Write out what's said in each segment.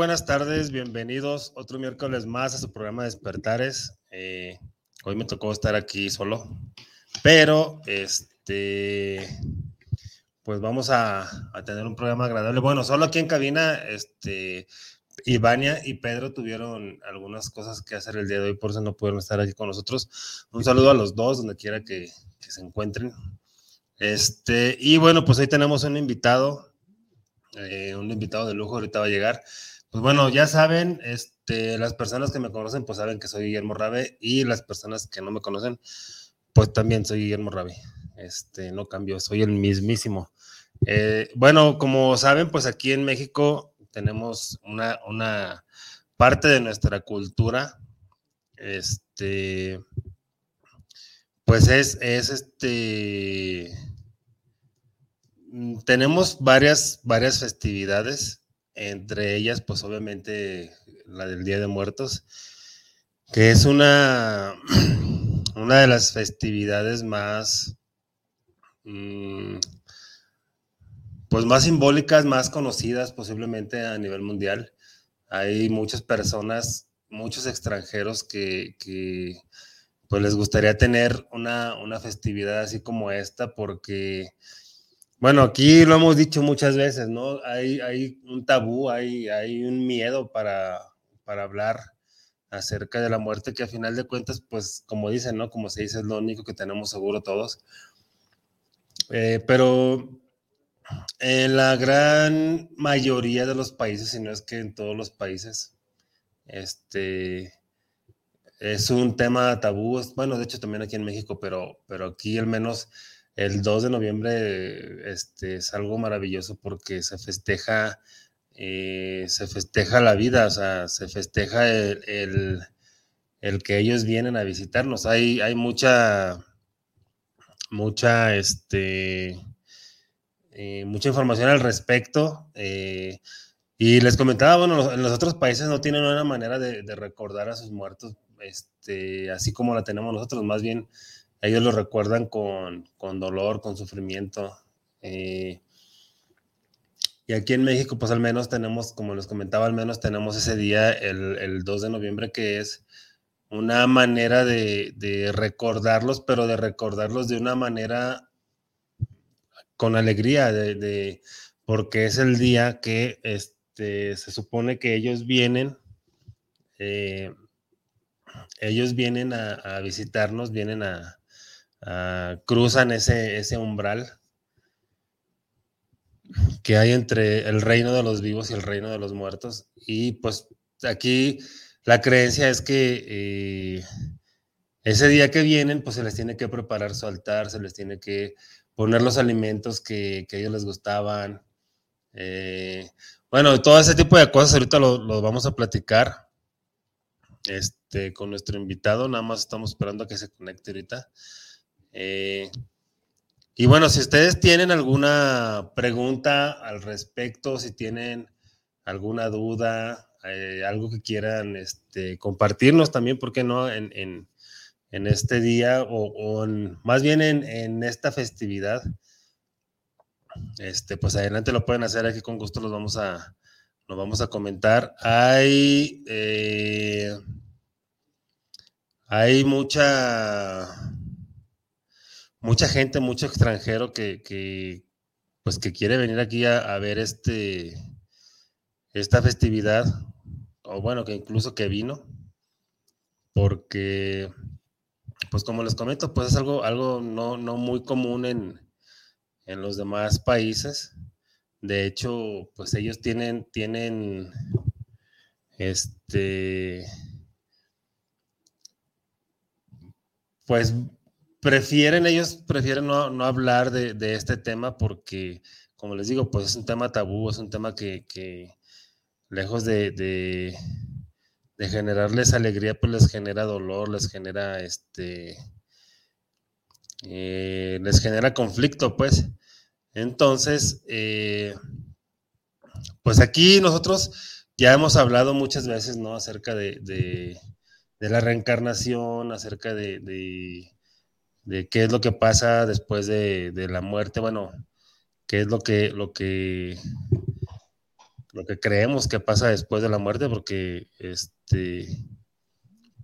buenas tardes, bienvenidos otro miércoles más a su programa Despertares. Eh, hoy me tocó estar aquí solo, pero este, pues vamos a, tener un programa agradable. Bueno, solo aquí en cabina, este, Ivania y Pedro tuvieron algunas cosas que hacer el día de hoy, por eso no pudieron estar aquí con nosotros. Un saludo a los dos, donde quiera que, se encuentren. Este, y bueno, pues hoy tenemos un invitado, eh, un invitado de lujo, ahorita va a llegar. Pues bueno, ya saben, este, las personas que me conocen, pues saben que soy Guillermo Rabe y las personas que no me conocen, pues también soy Guillermo Rabe. Este, no cambio, soy el mismísimo. Eh, bueno, como saben, pues aquí en México tenemos una, una parte de nuestra cultura, este, pues es, es este, Mm, tenemos varias, varias festividades, entre ellas, pues obviamente la del Día de Muertos, que es una, una de las festividades más, mm, pues más simbólicas, más conocidas posiblemente a nivel mundial. Hay muchas personas, muchos extranjeros que, pues les gustaría tener una, una festividad así como esta porque bueno, aquí lo hemos dicho muchas veces, ¿no? Hay, hay un tabú, hay, hay un miedo para, para hablar acerca de la muerte que a final de cuentas, pues como dicen, ¿no? Como se dice, es lo único que tenemos seguro todos. Eh, pero en la gran mayoría de los países, si no es que en todos los países, este es un tema tabú. Bueno, de hecho también aquí en México, pero, pero aquí al menos el 2 de noviembre este, es algo maravilloso porque se festeja, eh, se festeja la vida, o sea, se festeja el, que ellos vienen a visitarnos. Hay, hay mucha, mucha, este, eh, mucha información al respecto. Eh, y les comentaba, bueno, en los otros países no tienen una manera de, de recordar a sus muertos, este, así como la tenemos nosotros, más bien ellos lo recuerdan con, dolor, con sufrimiento. Eh, y aquí en México, pues al menos tenemos, como les comentaba, al menos tenemos ese día, el, 2 de noviembre, que es una manera de, recordarlos, pero de recordarlos de una manera con alegría, de, porque es el día que este, se supone que ellos vienen, eh, ellos vienen a visitarnos, vienen a, Ah, cruzan ese, ese umbral que hay entre el reino de los vivos y el reino de los muertos. Y pues aquí la creencia es que eh, ese día que vienen, pues se les tiene que preparar su altar, se les tiene que poner los alimentos que, que a ellos les gustaban. Eh, bueno, todo ese tipo de cosas ahorita lo, vamos a platicar este, con nuestro invitado. Nada más estamos esperando a que se conecte ahorita. Eh, y bueno, si ustedes tienen alguna pregunta al respecto, si tienen alguna duda, eh, algo que quieran este, compartirnos también, ¿por qué no? En, este día o, más bien en, esta festividad, este, pues adelante lo pueden hacer aquí con gusto, los vamos a, los vamos a comentar. Hay, eh, hay mucha mucha gente, mucho extranjero que, pues que quiere venir aquí a, ver este, esta festividad, o bueno, que incluso que vino, porque, pues como les comento, pues es algo, algo no, muy común en, los demás países. De hecho, pues ellos tienen, tienen este, pues prefieren, ellos prefieren no, hablar de, este tema porque, como les digo, pues es un tema tabú, es un tema que, lejos de, de, generarles alegría, pues les genera dolor, les genera este, eh, les genera conflicto, pues. Entonces, eh, pues aquí nosotros ya hemos hablado muchas veces, ¿no? Acerca de, la reencarnación, acerca de, de, qué es lo que pasa después de, la muerte, bueno, qué es lo que, lo que, lo que creemos que pasa después de la muerte, porque este,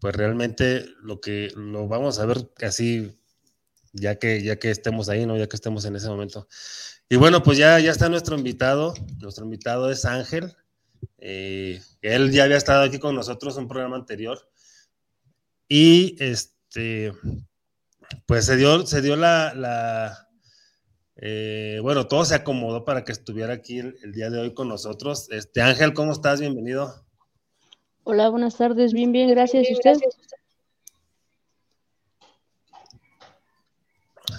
pues realmente lo que lo vamos a ver así ya que, ya que estemos ahí, ¿no? Ya que estemos en ese momento. Y bueno, pues ya, ya está nuestro invitado. Nuestro invitado es Ángel. Eh, él ya había estado aquí con nosotros en un programa anterior. Y este, pues se dio, se dio la, eh, bueno, todo se acomodó para que estuviera aquí el, el, día de hoy con nosotros. Este, Ángel, ¿cómo estás? Bienvenido. Hola, buenas tardes. Bien, bien, gracias. ¿Y usted?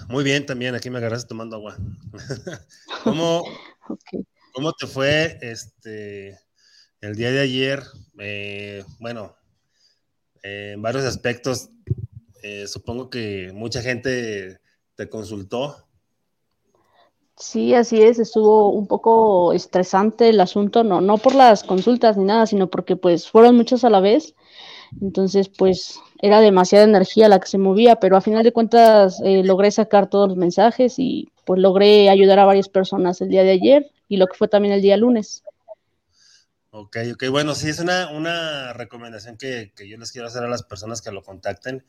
Muy bien, también aquí me agarraste tomando agua. ¿Cómo, ¿Cómo, te fue este el día de ayer? Eh, bueno, en varios aspectos, eh, supongo que mucha gente te consultó. Sí, así es, estuvo un poco estresante el asunto, no, no por las consultas ni nada, sino porque pues fueron muchas a la vez entonces, pues era demasiada energía la que se movía, pero a final de cuentas eh, logré sacar todos los mensajes y pues logré ayudar a varias personas el día de ayer y lo que fue también el día lunes. Ok, ok, bueno, sí, es una, una recomendación que, que, yo les quiero hacer a las personas que lo contacten,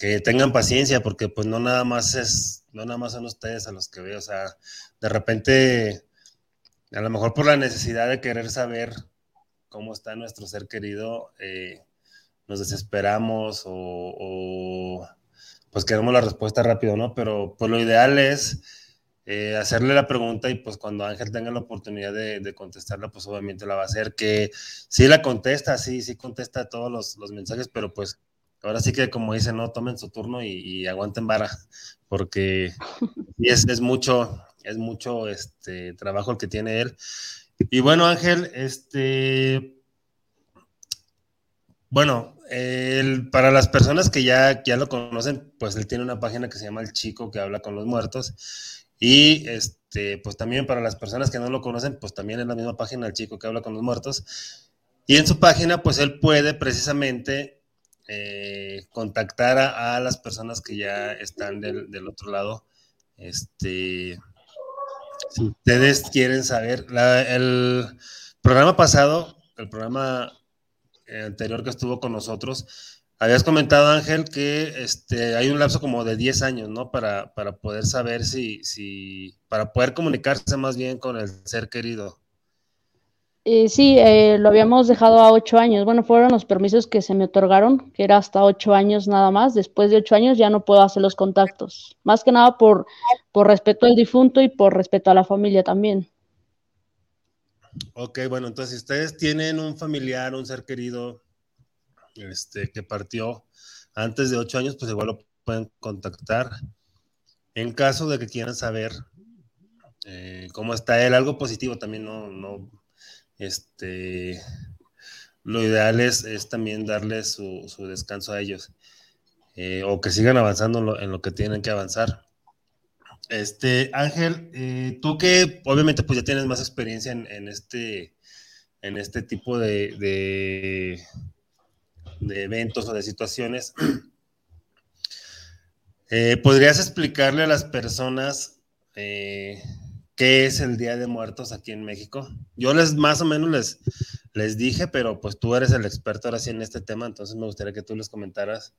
que tengan paciencia, porque pues no nada más es, no nada más son ustedes a los que veo, o sea, de repente, a lo mejor por la necesidad de querer saber cómo está nuestro ser querido, eh, nos desesperamos o, pues queremos la respuesta rápido, ¿no? Pero pues lo ideal es eh, hacerle la pregunta y pues cuando Ángel tenga la oportunidad de, contestarla, pues obviamente la va a hacer, que sí la contesta, sí, sí contesta todos los, mensajes, pero pues ahora sí que como dice, no, tomen su turno y, aguanten vara, porque es, es mucho, es mucho este trabajo el que tiene él. Y bueno, Ángel, este, bueno, para las personas que ya, ya lo conocen, pues él tiene una página que se llama El Chico que habla con los muertos. Y este, pues también para las personas que no lo conocen, pues también es la misma página El Chico que habla con los muertos. Y en su página, pues él puede precisamente eh, contactar a, las personas que ya están del, otro lado. Este, si ustedes quieren saber, el programa pasado, el programa eh, anterior que estuvo con nosotros, habías comentado, Ángel, que este, hay un lapso como de 10 años, ¿no? Para, para poder saber si, si, para poder comunicarse más bien con el ser querido. Eh, sí, eh, lo habíamos dejado a 8 años. Bueno, fueron los permisos que se me otorgaron, que era hasta 8 años nada más. Después de 8 años ya no puedo hacer los contactos. Más que nada por, por respeto al difunto y por respeto a la familia también. Ok, bueno, entonces si ustedes tienen un familiar, un ser querido este, que partió antes de ocho años, pues igual lo pueden contactar. En caso de que quieran saber eh, cómo está él, algo positivo también, no, no, este, lo ideal es, también darles su, descanso a ellos eh, o que sigan avanzando en lo que tienen que avanzar. Este, Ángel, eh, tú que obviamente pues ya tienes más experiencia en, este, en este tipo de, de, eventos o de situaciones, eh, ¿podrías explicarle a las personas qué es el Día de Muertos aquí en México? Yo les más o menos les, les dije, pero pues tú eres el experto ahora sí en este tema, entonces me gustaría que tú les comentaras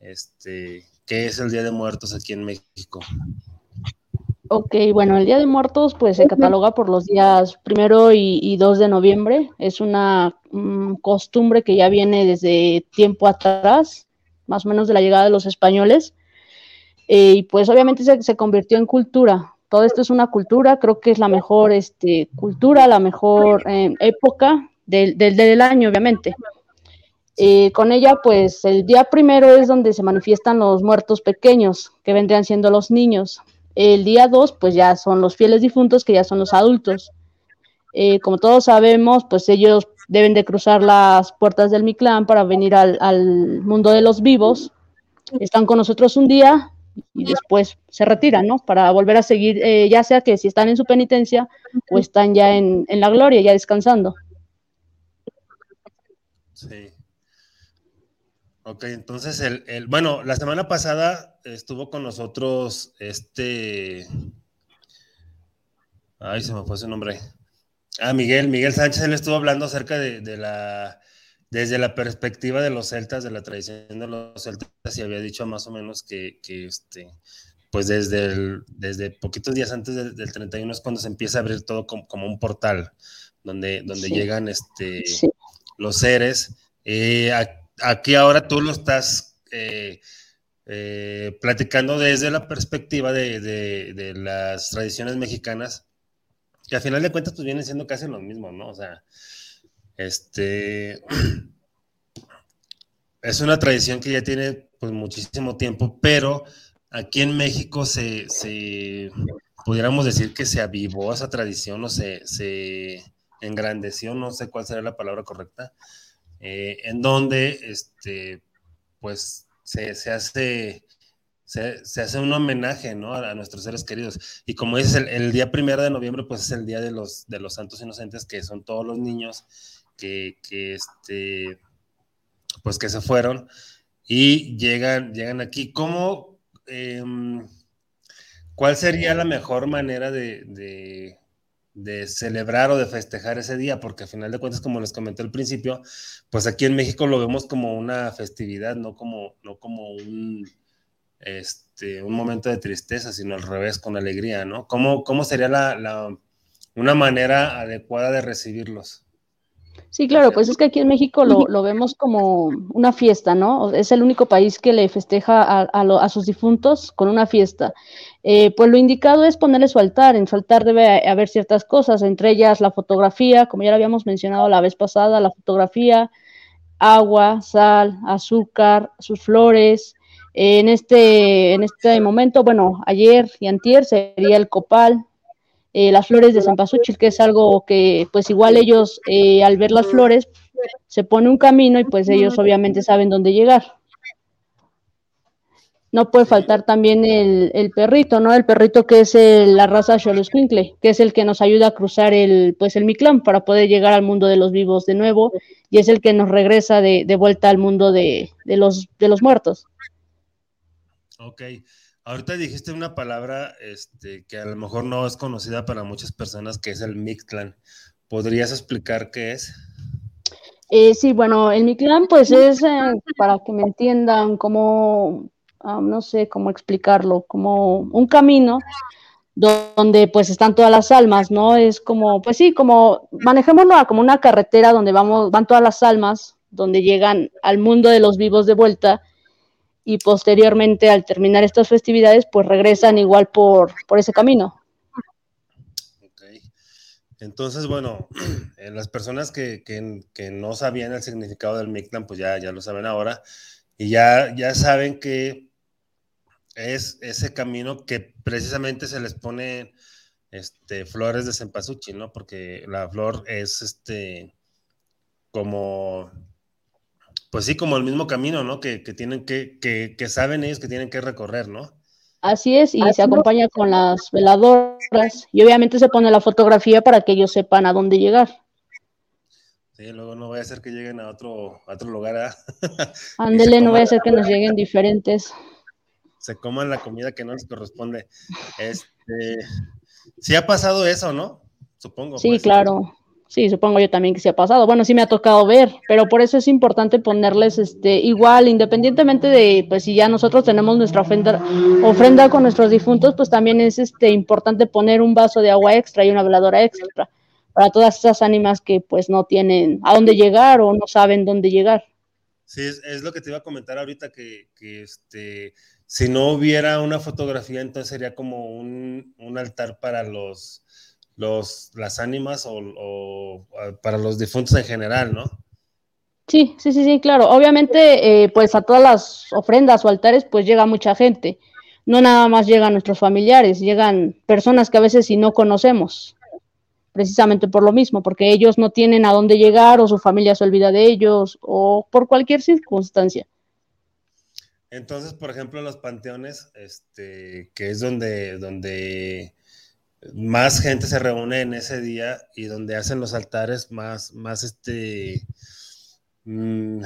este, qué es el Día de Muertos aquí en México. Ok, bueno, el Día de Muertos pues se cataloga por los días primero y, 2 de noviembre. Es una mm, costumbre que ya viene desde tiempo atrás, más o menos de la llegada de los españoles. Eh, y pues obviamente se, convirtió en cultura. Todo esto es una cultura, creo que es la mejor este, cultura, la mejor eh, época del, del, año, obviamente. Eh, con ella, pues el día primero es donde se manifiestan los muertos pequeños, que vendrían siendo los niños. El día dos, pues ya son los fieles difuntos, que ya son los adultos. Eh, como todos sabemos, pues ellos deben de cruzar las puertas del Mictlán para venir al, al mundo de los vivos. Están con nosotros un día, y después se retiran, ¿no? Para volver a seguir, eh, ya sea que si están en su penitencia o están ya en, la gloria, ya descansando. Sí. Ok, entonces, el, bueno, la semana pasada estuvo con nosotros este... Ay, se me fue su nombre. Ah, Miguel, Miguel Sánchez, él estuvo hablando acerca de la desde la perspectiva de los celtas, de la tradición de los celtas, y había dicho más o menos que, este, pues desde, el, desde poquitos días antes del, 31 es cuando se empieza a abrir todo como, un portal, donde, donde llegan este, los seres. Eh, aquí ahora tú lo estás eh, eh, platicando desde la perspectiva de, de, las tradiciones mexicanas, que a final de cuentas pues vienen siendo casi lo mismo, ¿no? O sea, este es una tradición que ya tiene pues, muchísimo tiempo, pero aquí en México se, se pudiéramos decir que se avivó esa tradición o se, se engrandeció, no sé cuál será la palabra correcta, eh, en donde este, pues se, hace se, hace un homenaje ¿no? a, nuestros seres queridos. Y como dices, el, el, día primero de noviembre, pues es el día de los, de los santos inocentes, que son todos los niños que, este, pues que se fueron y llegan, llegan aquí. ¿Cómo, em, cuál sería la mejor manera de, celebrar o de festejar ese día? Porque al final de cuentas, como les comenté al principio, pues aquí en México lo vemos como una festividad, no como, no como un, este, un momento de tristeza, sino al revés, con alegría, ¿no? ¿Cómo, cómo sería la, una manera adecuada de recibirlos? Sí, claro, pues es que aquí en México lo, vemos como una fiesta, ¿no? Es el único país que le festeja a, sus difuntos con una fiesta. Eh, pues lo indicado es ponerle su altar. En su altar debe haber ciertas cosas, entre ellas la fotografía, como ya lo habíamos mencionado la vez pasada, la fotografía, agua, sal, azúcar, sus flores. en, este, en este momento, bueno, ayer y antier sería el copal, eh, las flores de Cempasúchil, que es algo que pues igual ellos eh, al ver las flores se pone un camino y pues ellos obviamente saben dónde llegar. No puede faltar también el, perrito, ¿no? El perrito que es la raza Xoloscuincle, que es el que nos ayuda a cruzar el, pues el Mictlán para poder llegar al mundo de los vivos de nuevo y es el que nos regresa de, vuelta al mundo de, los, de los muertos. Ok. Ahorita dijiste una palabra este, que a lo mejor no es conocida para muchas personas, que es el Mictlán. ¿Podrías explicar qué es? Eh, sí, bueno, el Mictlán pues es, eh, para que me entiendan, como, ah, no sé cómo explicarlo, como un camino donde pues están todas las almas, ¿no? Es como, pues sí, como, manejémoslo como una carretera donde vamos, van todas las almas, donde llegan al mundo de los vivos de vuelta y posteriormente al terminar estas festividades pues regresan igual por, por ese camino. Ok. Entonces, bueno, en las personas que, no sabían el significado del Mictlán, pues ya, ya lo saben ahora y ya, ya saben que es ese camino que precisamente se les pone este, flores de cempasúchil, ¿no? Porque la flor es este como pues sí, como el mismo camino, ¿no? Que, tienen que, que, saben ellos que tienen que recorrer, ¿no? Así es, y se acompaña con las veladoras y obviamente se pone la fotografía para que ellos sepan a dónde llegar. Sí, luego no voy a hacer que lleguen a otro, otro lugar. ¿eh? Ándele, no voy a hacer que nos lleguen diferentes. Se coman la comida que no les corresponde. Este, sí ha pasado eso, ¿no? Supongo. Sí, pues. claro. Sí, supongo yo también que se ha pasado. Bueno, sí me ha tocado ver, pero por eso es importante ponerles este igual, independientemente de pues si ya nosotros tenemos nuestra ofrenda, ofrenda con nuestros difuntos, pues también es este importante poner un vaso de agua extra y una veladora extra para todas esas ánimas que pues no tienen a dónde llegar o no saben dónde llegar. Sí, es, lo que te iba a comentar ahorita que, que este si no hubiera una fotografía, entonces sería como un, un altar para los los, las ánimas o, para los difuntos en general, ¿no? Sí, sí, sí, sí, claro. Obviamente, eh, pues a todas las ofrendas o altares, pues llega mucha gente. No nada más llegan nuestros familiares, llegan personas que a veces si no conocemos, precisamente por lo mismo, porque ellos no tienen a dónde llegar o su familia se olvida de ellos o por cualquier circunstancia. Entonces, por ejemplo, los panteones, este, que es donde, donde más gente se reúne en ese día y donde hacen los altares más, más este, mm,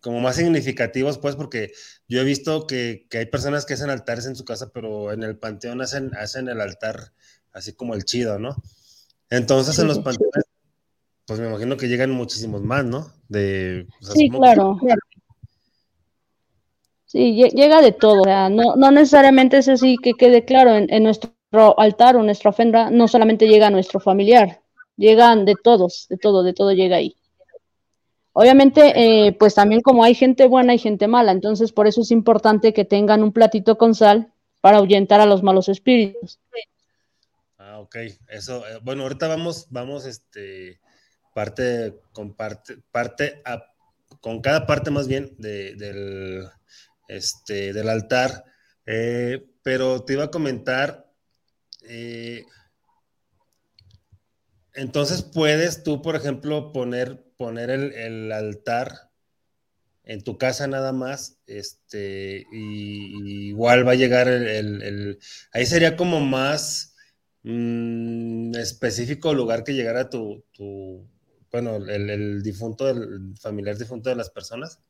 como más significativos, pues, porque yo he visto que, hay personas que hacen altares en su casa, pero en el panteón hacen, hacen el altar así como el chido, ¿no? Entonces, en los panteones, pues me imagino que llegan muchísimos más, ¿no? De, sí, claro. Sí, llega de todo, o sea, no, no necesariamente es así que quede claro en, en nuestro altar o nuestra ofrenda no solamente llega a nuestro familiar, llegan de todos, de todo, de todo llega ahí. Obviamente, eh, pues también como hay gente buena y gente mala, entonces por eso es importante que tengan un platito con sal para ahuyentar a los malos espíritus. Ah, ok. Eso, eh, bueno, ahorita vamos, vamos, este, parte con parte, parte con cada parte más bien del, este, del altar. Eh, pero te iba a comentar eh, entonces puedes tú, por ejemplo, poner, poner el, altar en tu casa nada más, este, y, igual va a llegar el, ahí sería como más mm, específico lugar que llegara tu, tu bueno, el, difunto, el familiar difunto de las personas.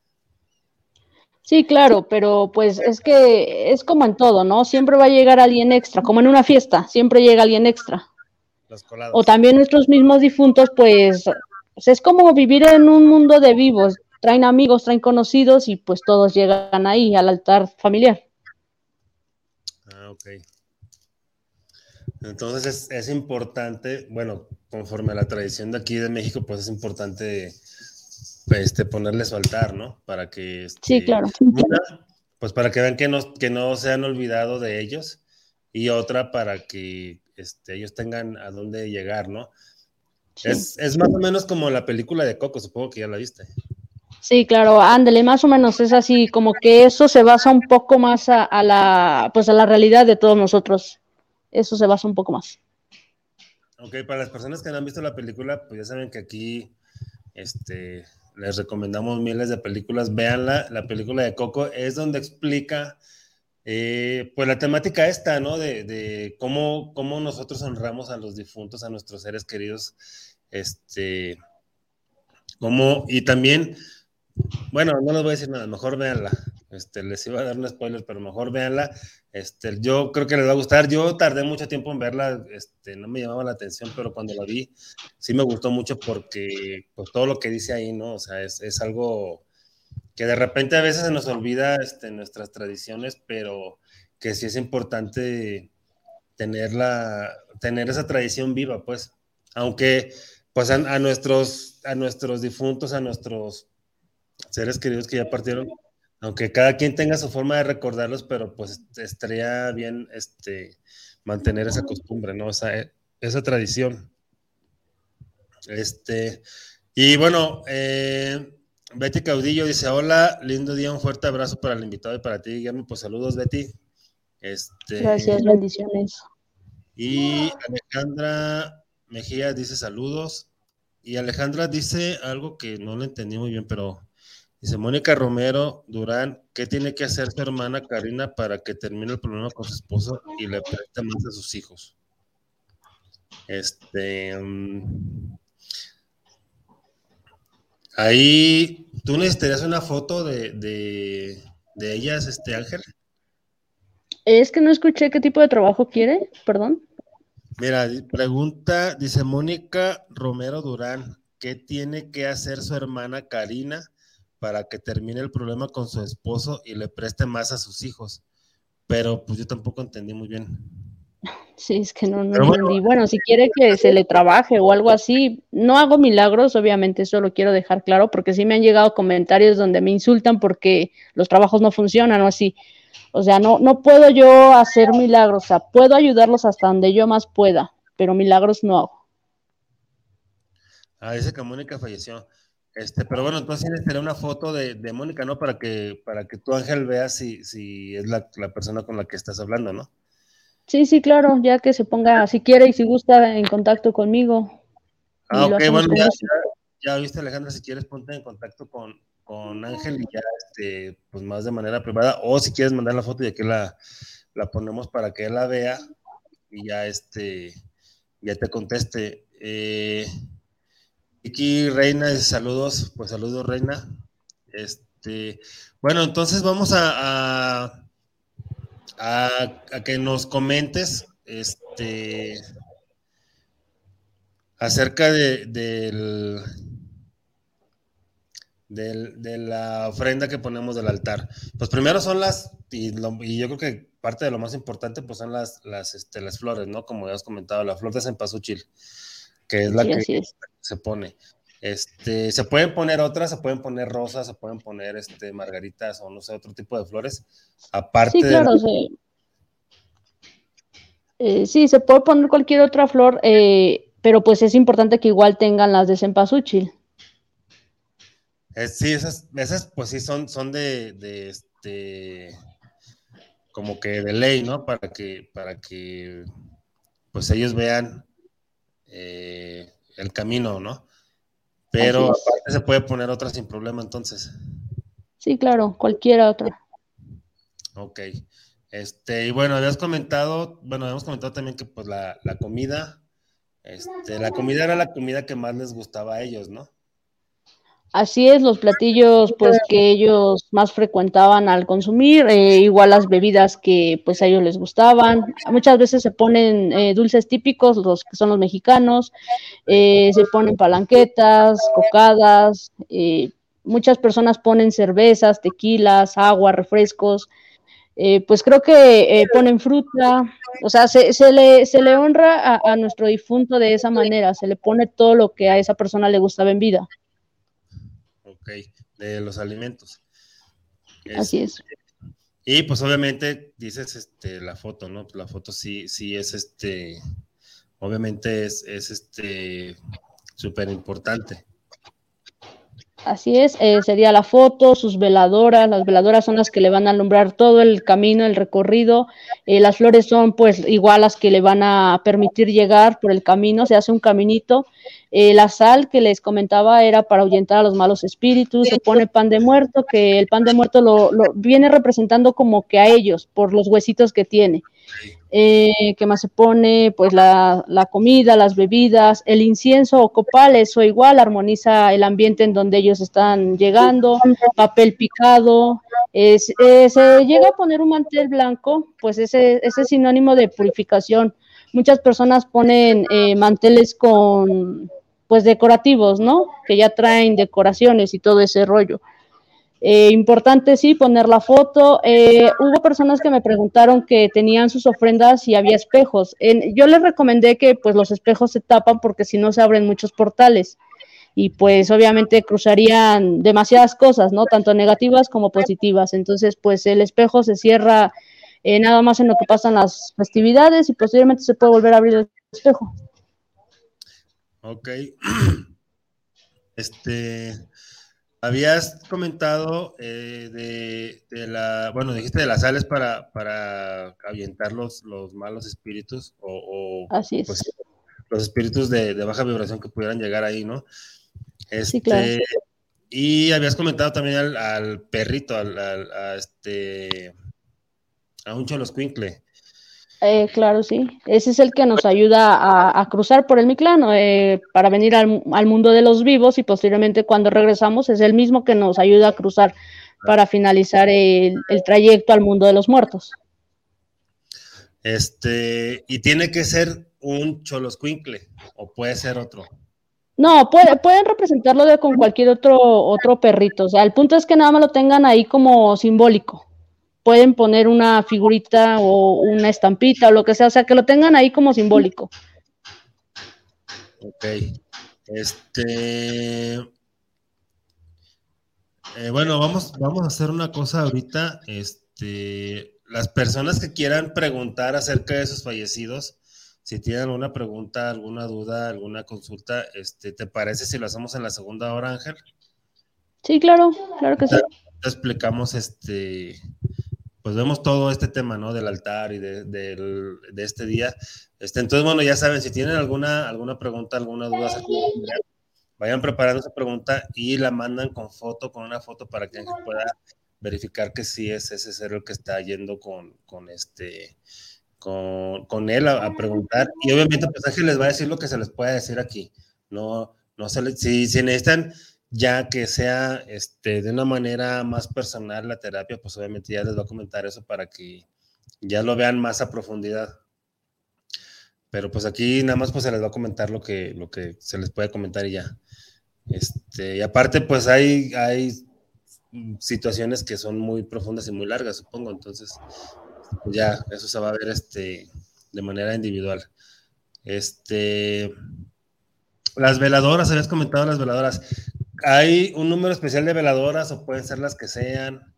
Sí, claro, pero pues es que es como en todo, ¿no? Siempre va a llegar alguien extra, como en una fiesta, siempre llega alguien extra. O también nuestros mismos difuntos, pues, pues, es como vivir en un mundo de vivos. Traen amigos, traen conocidos y pues todos llegan ahí al altar familiar. Ah, ok. Entonces es, es importante, bueno, conforme a la tradición de aquí de México, pues es importante este, ponerle su altar, ¿no? Para que... Este, sí, claro. pues para que vean que no, que no se han olvidado de ellos y otra para que este, ellos tengan a dónde llegar, ¿no? Es, más o menos como la película de Coco, supongo que ya la viste. Sí, claro, ándale, más o menos es así, como que eso se basa un poco más a, a, la, pues a la realidad de todos nosotros. Eso se basa un poco más. Ok, para las personas que no han visto la película, pues ya saben que aquí, este, les recomendamos miles de películas, véanla, la película de Coco es donde explica eh, pues la temática esta, ¿no? De, cómo, cómo, nosotros honramos a los difuntos, a nuestros seres queridos, este, cómo, y también, bueno, no les voy a decir nada, mejor véanla, este, les iba a dar un spoiler, pero mejor véanla, este, yo creo que les va a gustar. Yo tardé mucho tiempo en verla, este, no me llamaba la atención, pero cuando la vi, sí me gustó mucho porque pues, todo lo que dice ahí, ¿no? O sea, es, es algo que de repente a veces se nos olvida este, nuestras tradiciones, pero que sí es importante tenerla, tener esa tradición viva, pues. Aunque, pues, a, a nuestros, a nuestros difuntos, a nuestros seres queridos que ya partieron, aunque cada quien tenga su forma de recordarlos, pero pues estaría bien este, mantener esa costumbre, ¿no? Esa, esa tradición. Este, y bueno, eh, Betty Caudillo dice, hola, lindo día, un fuerte abrazo para el invitado y para ti, Guillermo, pues saludos, Betty. Este, Gracias, bendiciones. Y Alejandra Mejía dice saludos. Y Alejandra dice algo que no lo entendí muy bien, pero Dice Mónica Romero Durán, ¿qué tiene que hacer su hermana Karina para que termine el problema con su esposo y le preste más a sus hijos? Este. Mm, ahí, ¿tú necesitarías una foto de, de, de ellas, este Ángel? Es que no escuché qué tipo de trabajo quiere, perdón. Mira, pregunta, dice Mónica Romero Durán, ¿qué tiene que hacer su hermana Karina para que termine el problema con su esposo y le preste más a sus hijos. Pero pues yo tampoco entendí muy bien. Sí, es que no, no entendí. Bueno, si quiere que se le trabaje o algo así, no hago milagros, obviamente eso lo quiero dejar claro, porque sí me han llegado comentarios donde me insultan porque los trabajos no funcionan o así. O sea, no, no puedo yo hacer milagros, o sea, puedo ayudarlos hasta donde yo más pueda, pero milagros no hago. Ah, dice que Mónica falleció. Este, pero bueno, entonces necesitaría una foto de, de, Mónica, ¿no? Para que, para que tú, Ángel, veas si, si es la, la, persona con la que estás hablando, ¿no? Sí, sí, claro, ya que se ponga, si quiere y si gusta, en contacto conmigo. Ah, ok, bueno, ya, ya, viste, Alejandra, si quieres, ponte en contacto con, con Ángel y ya, este, pues más de manera privada, o si quieres mandar la foto y aquí la, la ponemos para que él la vea y ya, este, ya te conteste. Eh, Aquí Reina, saludos, pues saludos Reina. Este, bueno, entonces vamos a, a, a, que nos comentes este acerca de, del, del, de la ofrenda que ponemos del altar. Pues primero son las, y, y, yo creo que parte de lo más importante, pues son las, las, este, las flores, ¿no? Como ya has comentado, la flor de cempasúchil que es la que se pone. Este, se pueden poner otras, se pueden poner rosas, se pueden poner este, margaritas o no sé, otro tipo de flores. Aparte sí, claro, de... sí. Eh, sí, se puede poner cualquier otra flor, eh, pero pues es importante que igual tengan las de cempasúchil. Eh, sí, esas, esas pues sí son, son de, de este como que de ley, ¿no? Para que, para que pues ellos vean eh, el camino, ¿no? Pero aparte se puede poner otra sin problema entonces. Sí, claro, cualquiera otra. Ok. Este, y bueno, habías comentado, bueno, habíamos comentado también que pues la, la comida, este, la comida era la comida que más les gustaba a ellos, ¿no? Así es, los platillos pues que ellos más frecuentaban al consumir, eh, igual las bebidas que pues a ellos les gustaban. Muchas veces se ponen eh, dulces típicos, los que son los mexicanos, eh, se ponen palanquetas, cocadas, muchas personas ponen cervezas, tequilas, agua, refrescos. pues creo que ponen fruta, o sea, se, se, le, se le honra a, a nuestro difunto de esa manera, se le pone todo lo que a esa persona le gustaba en vida de los alimentos. Así es. Y pues obviamente dices este, la foto, ¿no? La foto sí, sí es este, obviamente es, es este súper importante. Así es, eh, sería la foto, sus veladoras, las veladoras son las que le van a alumbrar todo el camino, el recorrido, eh, las flores son pues igual las que le van a permitir llegar por el camino, se hace un caminito, eh, la sal que les comentaba era para ahuyentar a los malos espíritus, se pone pan de muerto, que el pan de muerto lo, lo viene representando como que a ellos, por los huesitos que tiene. Eh, ¿Qué más se pone? Pues la, comida, las bebidas, el incienso o copal, eso igual armoniza el ambiente en donde ellos están llegando, papel picado, eh, se llega a poner un mantel blanco, pues ese, ese es sinónimo de purificación. Muchas personas ponen eh, manteles con, pues decorativos, ¿no? Que ya traen decoraciones y todo ese rollo. Eh, importante, sí, poner la foto. Eh, hubo personas que me preguntaron que tenían sus ofrendas y había espejos. Yo les recomendé que pues los espejos se tapan porque si no se abren muchos portales y pues obviamente cruzarían demasiadas cosas, ¿no? Tanto negativas como positivas. Entonces, pues el espejo se cierra eh, nada más en lo que pasan las festividades y posteriormente se puede volver a abrir el espejo. Ok. Este, Habías comentado eh, de, de, la, bueno, dijiste de las sales para, para ahuyentar los, los malos espíritus o, o Así es. Pues, los espíritus de, de, baja vibración que pudieran llegar ahí, ¿no? Este, sí, claro. Y habías comentado también al, al perrito, al, al, a este, a un choloscuincle. Eh, claro, sí. Ese es el que nos ayuda a, a cruzar por el Miclano eh, para venir al, al, mundo de los vivos y posteriormente cuando regresamos es el mismo que nos ayuda a cruzar para finalizar el, el trayecto al mundo de los muertos. Este, y tiene que ser un choloscuincle o puede ser otro. No, puede, pueden representarlo de con cualquier otro, otro perrito. O sea, el punto es que nada más lo tengan ahí como simbólico pueden poner una figurita o una estampita o lo que sea, o sea, que lo tengan ahí como simbólico. Ok. Este. Eh, bueno, vamos, vamos a hacer una cosa ahorita. Este, las personas que quieran preguntar acerca de sus fallecidos, si tienen alguna pregunta, alguna duda, alguna consulta, este, ¿te parece si lo hacemos en la segunda hora, Ángel? Sí, claro, claro que sí. Te explicamos este, pues vemos todo este tema, ¿no? Del altar y de, de, este día. Este, entonces, bueno, ya saben, si tienen alguna, alguna pregunta, alguna duda, vayan preparando esa pregunta y la mandan con foto, con una foto para que pueda verificar que sí es ese ser el que está yendo con, con este, con, con él a, preguntar. Y obviamente, pues Ángel les va a decir lo que se les puede decir aquí. No, no se les, si, si necesitan ya que sea este, de una manera más personal la terapia, pues obviamente ya les va a comentar eso para que ya lo vean más a profundidad. Pero pues aquí nada más pues se les va a comentar lo que, lo que se les puede comentar y ya. Este, y aparte pues hay, hay situaciones que son muy profundas y muy largas, supongo. Entonces, ya eso se va a ver este, de manera individual. Este, las veladoras, habías comentado las veladoras. Hay un número especial de veladoras o pueden ser las que sean,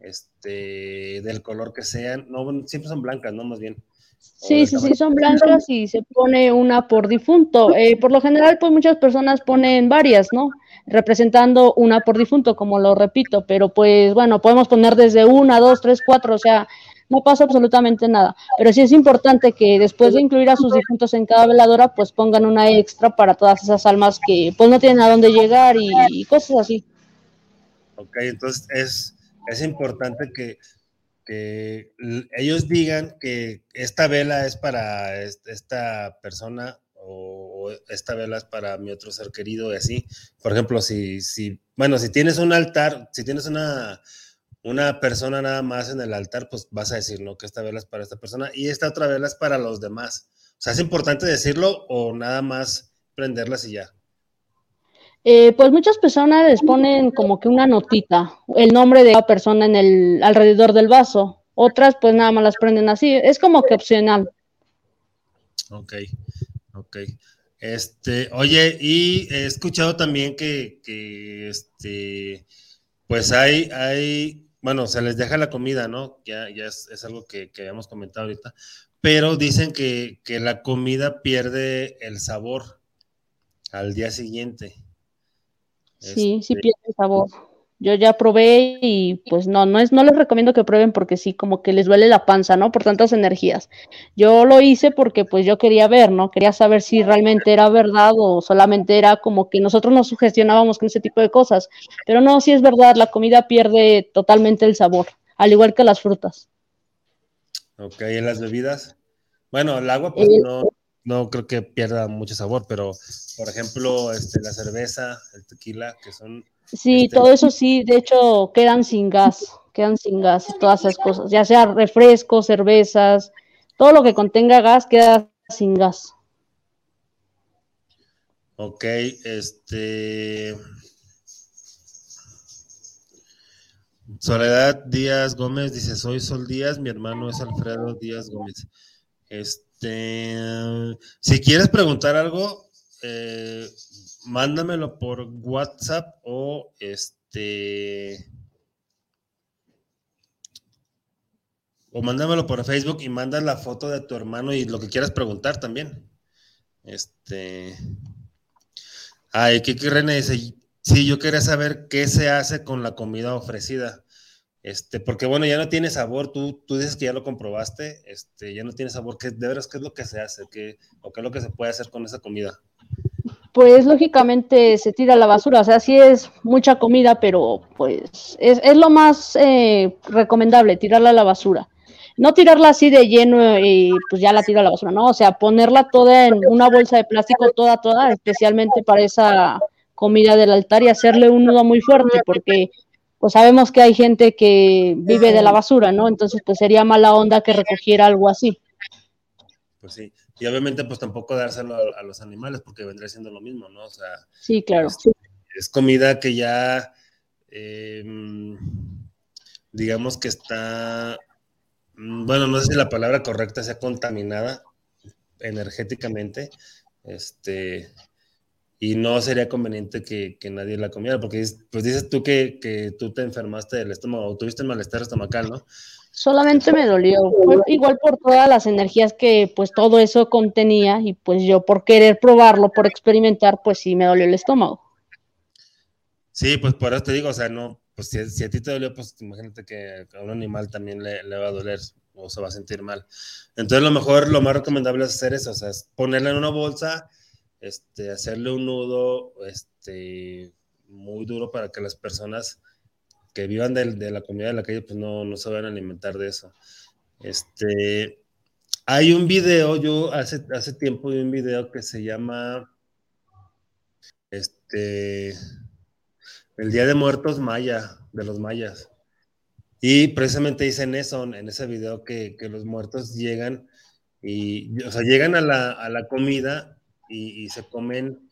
este, del color que sean. No, siempre son blancas, ¿no? Más bien. Sí, sí, sí, son blancas y se pone una por difunto. Eh, por lo general, pues muchas personas ponen varias, ¿no? Representando una por difunto, como lo repito, pero pues bueno, podemos poner desde una, dos, tres, cuatro, o sea, no pasa absolutamente nada. Pero sí es importante que después de incluir a sus difuntos en cada veladora, pues pongan una extra para todas esas almas que pues no tienen a dónde llegar y, cosas así. Ok, entonces es, es importante que, que ellos digan que esta vela es para esta persona o esta vela es para mi otro ser querido y así. Por ejemplo, si, si, bueno, si tienes un altar, si tienes una, una persona nada más en el altar, pues vas a decir, no, que esta vela es para esta persona y esta otra vela es para los demás. O sea, ¿es importante decirlo o nada más prenderlas y ya? Eh, pues muchas personas les ponen como que una notita, el nombre de la persona en el alrededor del vaso. Otras pues nada más las prenden así. Es como que opcional. Ok, ok. Este, oye, y he escuchado también que, que este, pues hay, hay bueno, se les deja la comida, ¿no? Ya, ya es, algo que, habíamos comentado ahorita, pero dicen que, la comida pierde el sabor al día siguiente. Sí, sí este pierde el sabor. Yo ya probé y pues no, no es, no les recomiendo que prueben porque sí, como que les duele la panza, ¿no? Por tantas energías. Yo lo hice porque pues yo quería ver, ¿no? Quería saber si realmente era verdad o solamente era como que nosotros nos sugestionábamos con ese tipo de cosas. Pero no, sí es verdad, la comida pierde totalmente el sabor, al igual que las frutas. Ok, ¿y las bebidas? Bueno, el agua pues eh, no, no creo que pierda mucho sabor, pero por ejemplo, este, la cerveza, el tequila, que son Sí, este, todo eso sí, de hecho quedan sin gas, quedan sin gas, todas esas cosas, ya sea refrescos, cervezas, todo lo que contenga gas queda sin gas. Ok, este. Soledad Díaz Gómez dice: Soy Sol Díaz, mi hermano es Alfredo Díaz Gómez. Este, si quieres preguntar algo, eh, mándamelo por WhatsApp o este. O mándamelo por Facebook y manda la foto de tu hermano y lo que quieras preguntar también. Este. Ay, Kiki René dice: Sí, yo quería saber qué se hace con la comida ofrecida. Este, porque bueno, ya no tiene sabor, tú, tú dices que ya lo comprobaste, este, ya no tiene sabor, ¿qué, de veras qué es lo que se hace? ¿Qué, ¿O qué es lo que se puede hacer con esa comida? Pues lógicamente se tira a la basura. O sea, sí es mucha comida, pero pues es, lo más eh, recomendable, tirarla a la basura. No tirarla así de lleno y pues ya la tiro a la basura, ¿no? O sea, ponerla toda en una bolsa de plástico, toda, toda, especialmente para esa comida del altar y hacerle un nudo muy fuerte, porque pues sabemos que hay gente que vive de la basura, ¿no? Entonces, pues sería mala onda que recogiera algo así. Pues sí. Y obviamente, pues tampoco dárselo a, los animales, porque vendría siendo lo mismo, ¿no? O sea, sí, claro. Es, comida que ya, em, digamos que está, mm, bueno, no sé si la palabra correcta sea contaminada energéticamente, este, y no sería conveniente que, que nadie la comiera, porque pues dices tú que, que, tú te enfermaste del estómago o tuviste malestar estomacal, ¿no? Solamente me dolió, igual por todas las energías que pues todo eso contenía y pues yo por querer probarlo, por experimentar, pues sí me dolió el estómago. Sí, pues por eso te digo, o sea, no, pues si, si a ti te dolió, pues imagínate que a un animal también le, le va a doler o se va a sentir mal. Entonces lo mejor, lo más recomendable es hacer eso, o sea, es ponerla en una bolsa, este, hacerle un nudo este, muy duro para que las personas que vivan de, la comida de la calle pues no, no, se vayan a alimentar de eso. Este, hay un video, yo hace, hace tiempo vi un video que se llama este, El Día de Muertos Maya, de los mayas. Y precisamente dicen eso en ese video que, que los muertos llegan y, o sea, llegan a la, a la comida y, y, se comen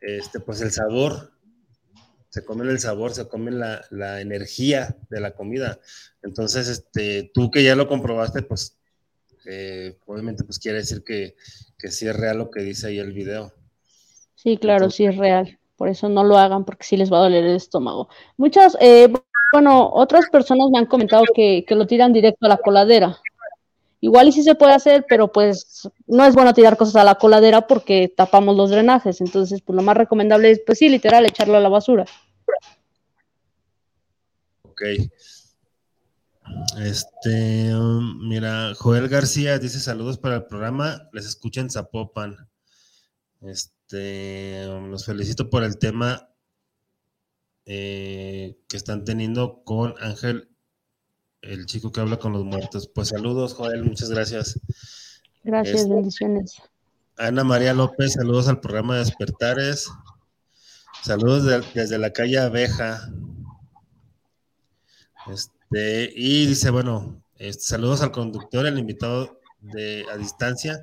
este, pues el sabor, se comen el sabor, se comen la, la, energía de la comida. Entonces, este, tú que ya lo comprobaste, pues eh, obviamente pues quiere decir que, que, sí es real lo que dice ahí el video. Sí, claro, Entonces, sí es real. Por eso no lo hagan porque sí les va a doler el estómago. Muchas, eh, bueno, otras personas me han comentado que, que lo tiran directo a la coladera. Igual y sí se puede hacer, pero pues no es bueno tirar cosas a la coladera porque tapamos los drenajes. Entonces, pues lo más recomendable es, pues sí, literal, echarlo a la basura. Ok. Este, um, mira, Joel García dice saludos para el programa, les escucha en Zapopan. Este, um, los felicito por el tema eh, que están teniendo con Ángel el chico que habla con los muertos. Pues saludos, Joel, muchas gracias. Gracias, este, bendiciones. Ana María López, saludos al programa Despertares. Saludos de, desde la calle Abeja. Este, y dice, bueno, este, saludos al conductor, el invitado de a distancia.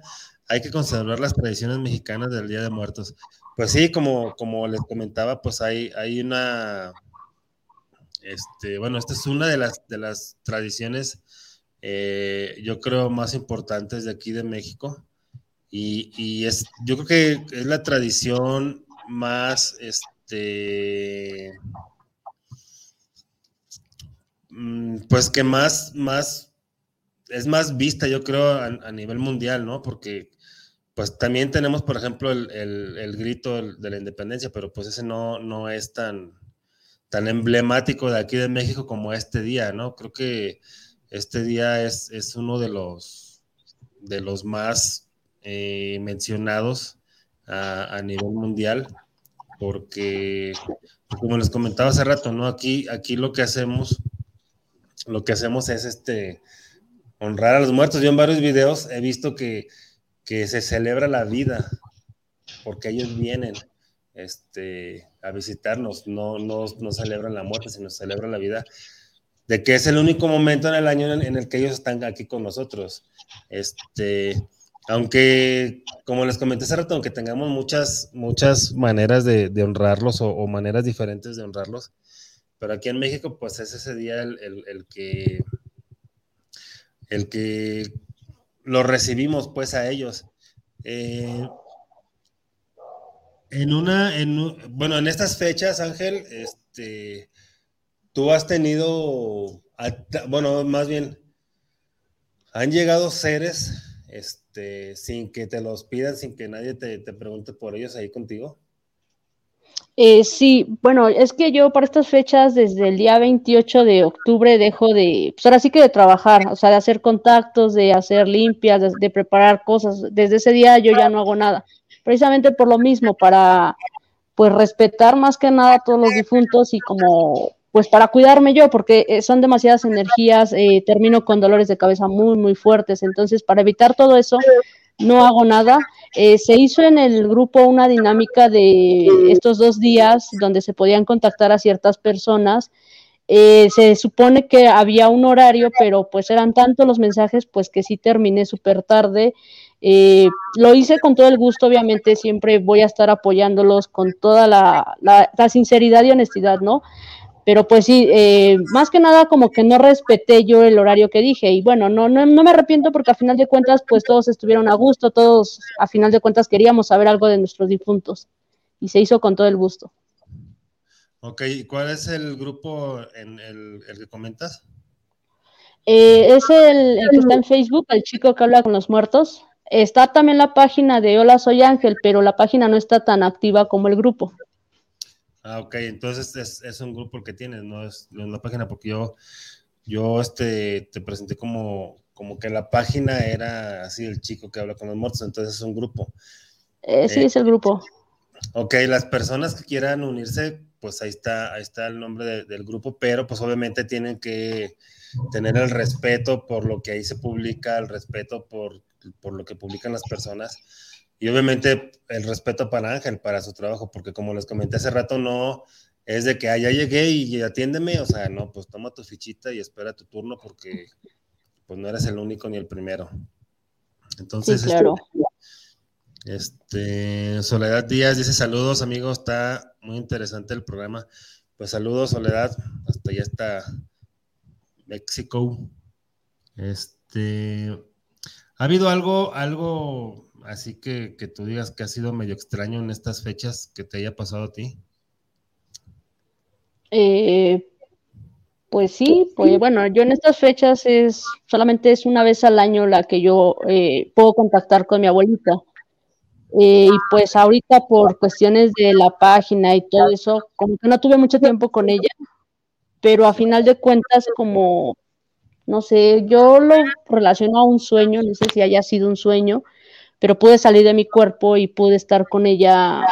Hay que conservar las tradiciones mexicanas del Día de Muertos. Pues sí, como, como les comentaba, pues hay, hay una este, bueno, esta es una de las, de las tradiciones, eh, yo creo, más importantes de aquí de México. Y, y, es, yo creo que es la tradición más, este, mm, pues que más, más, es más vista, yo creo, a, a nivel mundial, ¿no? Porque, pues también tenemos, por ejemplo, el, el, el grito de la independencia, pero pues ese no, no es tan, tan emblemático de aquí de México como este día, ¿no? Creo que este día es, es uno de los, de los más eh, mencionados a, a, nivel mundial, porque, como les comentaba hace rato, ¿no? Aquí, aquí lo que hacemos, lo que hacemos es este, honrar a los muertos. Yo en varios videos he visto que, que se celebra la vida, porque ellos vienen este, a visitarnos, no, no, no celebran la muerte, sino celebran la vida, de que es el único momento en el año en, el que ellos están aquí con nosotros. Este, aunque, como les comenté hace rato, aunque tengamos muchas, muchas maneras de, honrarlos o, maneras diferentes de honrarlos, pero aquí en México, pues es ese día el, el, que, el que lo recibimos pues a ellos. Eh, en una, en, bueno, en estas fechas, Ángel, este, tú has tenido, bueno, más bien, han llegado seres, este, sin que te los pidan, sin que nadie te, te pregunte por ellos ahí contigo. Eh, sí, bueno, es que yo para estas fechas, desde el día 28 de octubre, dejo de, pues ahora sí que de trabajar, o sea, de hacer contactos, de hacer limpias, de, de preparar cosas. Desde ese día yo ya no hago nada precisamente por lo mismo, para pues respetar más que nada a todos los difuntos y como pues para cuidarme yo, porque eh, son demasiadas energías, eh, termino con dolores de cabeza muy, muy fuertes, entonces para evitar todo eso, no hago nada. Eh, se hizo en el grupo una dinámica de estos dos días donde se podían contactar a ciertas personas. Se supone que había un horario, pero pues eran tantos los mensajes, pues que sí terminé súper tarde. Eh, lo hice con todo el gusto, obviamente siempre voy a estar apoyándolos con toda la, la, la sinceridad y honestidad, ¿no? Pero pues sí, eh, más que nada como que no respeté yo el horario que dije y bueno, no, no, no me arrepiento porque a final de cuentas pues todos estuvieron a gusto, todos a final de cuentas queríamos saber algo de nuestros difuntos. y se hizo con todo el gusto. Ok, ¿y cuál es el grupo en el, que comentas? Eh, es el, que está en Facebook, el chico que habla con los muertos. Está también la página de Hola, soy Ángel, pero la página no está tan activa como el grupo. Ah, ok, entonces es, un grupo el que tienes, no es, la página, porque yo, yo este, te presenté como, como que la página era así, el chico que habla con los muertos, entonces es un grupo. Eh, sí, es el grupo. Ok, las personas que quieran unirse, pues ahí está, ahí está el nombre del grupo, pero pues obviamente tienen que tener el respeto por lo que ahí se publica, el respeto por, por lo que publican las personas y obviamente el respeto para Ángel, para su trabajo, porque como les comenté hace rato, no es de que ah, ya llegué y atiéndeme, o sea, no, pues toma tu fichita y espera tu turno porque pues no eres el único ni el primero. Entonces, sí, claro. este, Soledad Díaz dice saludos amigos, está muy interesante el programa. Pues saludos Soledad, hasta ya está México. Este, ¿ha habido algo, algo así que, que tú digas que ha sido medio extraño en estas fechas que te haya pasado a ti? Eh, pues sí, pues bueno, yo en estas fechas es solamente es una vez al año la que yo eh, puedo contactar con mi abuelita. Eh, y pues ahorita por cuestiones de la página y todo eso, como que no tuve mucho tiempo con ella, pero a final de cuentas como, no sé, yo lo relaciono a un sueño, no sé si haya sido un sueño, pero pude salir de mi cuerpo y pude estar con ella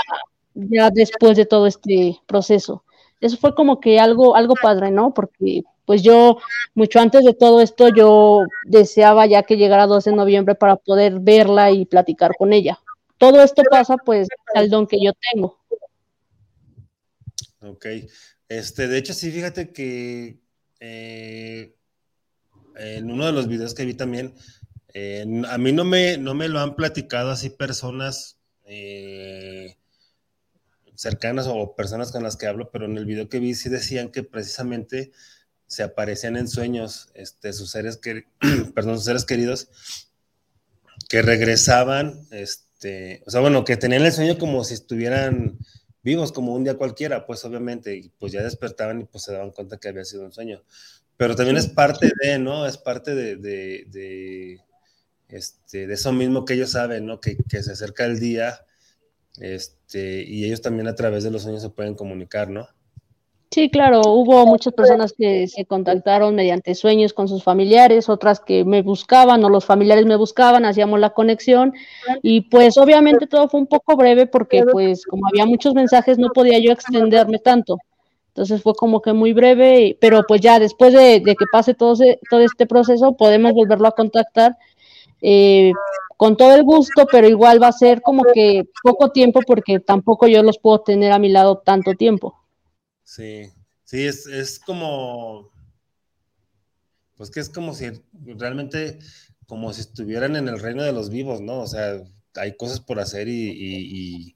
ya después de todo este proceso. Eso fue como que algo, algo padre, ¿no? Porque pues yo, mucho antes de todo esto, yo deseaba ya que llegara 12 de noviembre para poder verla y platicar con ella. Todo esto pasa pues al don que yo tengo. Ok. Este, de hecho, sí, fíjate que eh, en uno de los videos que vi también, eh, a mí no me, no me lo han platicado así personas eh, cercanas o personas con las que hablo, pero en el video que vi sí decían que precisamente se aparecían en sueños este, sus seres, que, perdón, sus seres queridos que regresaban, este, o sea, bueno, que tenían el sueño como si estuvieran vivos, como un día cualquiera, pues obviamente, y pues ya despertaban y pues se daban cuenta que había sido un sueño. Pero también es parte de, ¿no? Es parte de este, de eso mismo que ellos saben, ¿no? Que, se acerca el día, este, y ellos también a través de los sueños se pueden comunicar, ¿no? Sí, claro, hubo muchas personas que se contactaron mediante sueños con sus familiares, otras que me buscaban o los familiares me buscaban, hacíamos la conexión y pues obviamente todo fue un poco breve porque pues como había muchos mensajes no podía yo extenderme tanto. Entonces fue como que muy breve, pero pues ya después de, que pase todo, todo este proceso podemos volverlo a contactar eh, con todo el gusto, pero igual va a ser como que poco tiempo porque tampoco yo los puedo tener a mi lado tanto tiempo. Sí, sí, es, como, pues que es como si realmente, como si estuvieran en el reino de los vivos, ¿no? O sea, hay cosas por hacer y,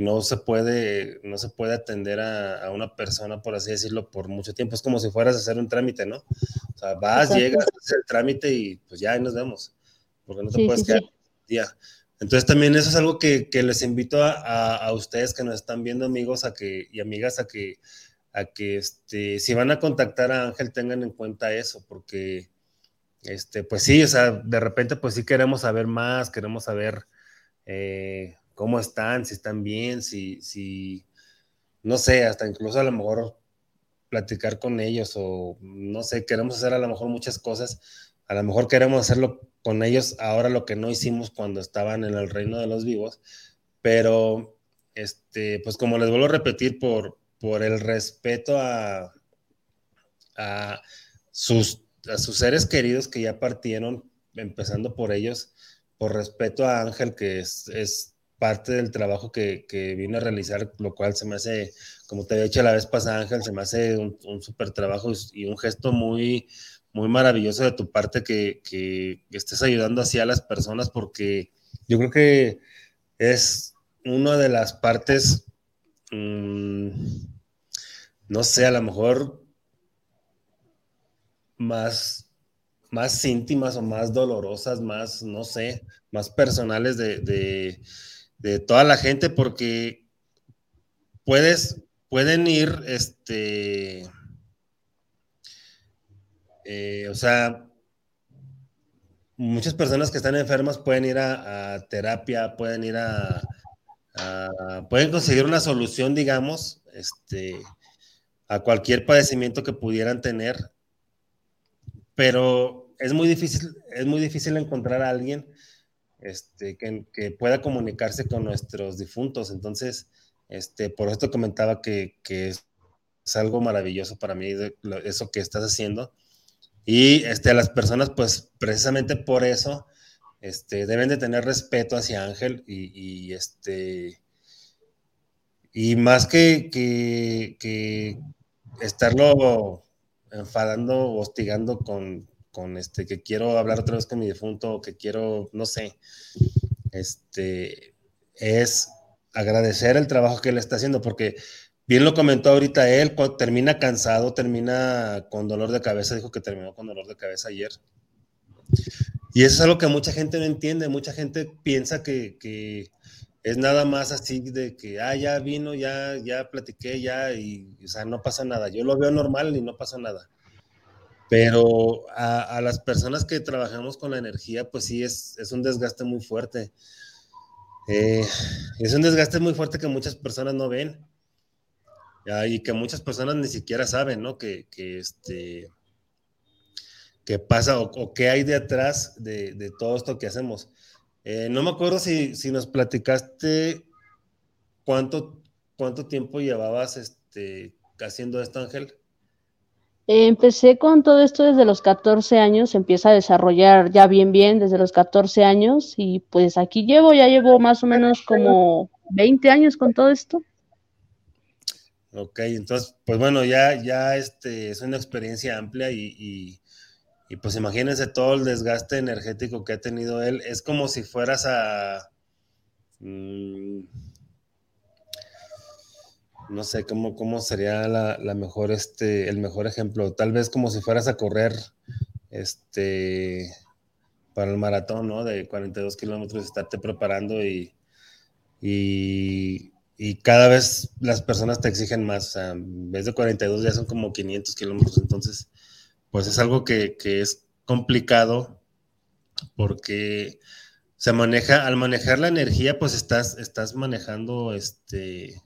no se puede, no se puede atender a, una persona, por así decirlo, por mucho tiempo. Es como si fueras a hacer un trámite, ¿no? O sea, vas, llegas, haces el trámite y pues ya ahí nos vemos porque no te puedes quedar día. Entonces también eso es algo que, les invito a, ustedes que nos están viendo, amigos a que, y amigas, a que, a que este, si van a contactar a Ángel tengan en cuenta eso, porque este, pues sí, o sea, de repente pues sí queremos saber más, queremos saber eh, cómo están, si están bien, si, si, no sé, hasta incluso a lo mejor platicar con ellos o no sé, queremos hacer a lo mejor muchas cosas, a lo mejor queremos hacerlo con ellos ahora lo que no hicimos cuando estaban en el reino de los vivos, pero este, pues como les vuelvo a repetir, por, por el respeto a, a, sus, a sus seres queridos que ya partieron, empezando por ellos, por respeto a Ángel, que es, es parte del trabajo que, que, vino a realizar, lo cual se me hace, como te había dicho la vez pasada, Ángel, se me hace un, un súper trabajo y un gesto muy, muy maravilloso de tu parte que, estés ayudando así a las personas porque yo creo que es una de las partes, mm, no sé, a lo mejor más, más íntimas o más dolorosas, más, no sé, más personales de, de toda la gente porque puedes, pueden ir, este, eh, o sea, muchas personas que están enfermas pueden ir a, terapia, pueden ir a, pueden conseguir una solución, digamos, este, a cualquier padecimiento que pudieran tener, pero es muy difícil, es muy difícil encontrar a alguien este, que, pueda comunicarse con nuestros difuntos. Entonces, este, por esto comentaba que, es, algo maravilloso para mí eso que estás haciendo. Y este, las personas, pues precisamente por eso, este, deben de tener respeto hacia Ángel y, este, y más que, que, estarlo enfadando o hostigando con, con este, que quiero hablar otra vez con mi difunto, que quiero, no sé, este, es agradecer el trabajo que él está haciendo, porque bien lo comentó ahorita él, termina cansado, termina con dolor de cabeza, dijo que terminó con dolor de cabeza ayer. Y eso es algo que mucha gente no entiende, mucha gente piensa que, es nada más así de que, ah, ya vino, ya, ya platiqué, ya, y, o sea, no pasa nada. Yo lo veo normal y no pasa nada. Pero a, las personas que trabajamos con la energía, pues sí, es, un desgaste muy fuerte. Eh, es un desgaste muy fuerte que muchas personas no ven y que muchas personas ni siquiera saben, ¿no? Que, este, que pasa o, qué hay detrás de, todo esto que hacemos. Eh, no me acuerdo si, si, nos platicaste cuánto, cuánto tiempo llevabas este, haciendo esto, Ángel empecé con todo esto desde los 14 años, empieza a desarrollar ya bien, bien desde los 14 años y pues aquí llevo, ya llevo más o menos como 20 años con todo esto. Ok, entonces, pues bueno, ya, ya este, es una experiencia amplia y, pues imagínense todo el desgaste energético que ha tenido él. Es como si fueras a... Mm, no sé cómo, cómo sería la, mejor, este, el mejor ejemplo. Tal vez como si fueras a correr este, para el maratón, ¿no? De 42 kilómetros, estarte preparando y, y, cada vez las personas te exigen más. O en vez de 42 ya son como 500 kilómetros. Entonces, pues es algo que, que es complicado porque se maneja, al manejar la energía, pues estás, estás manejando este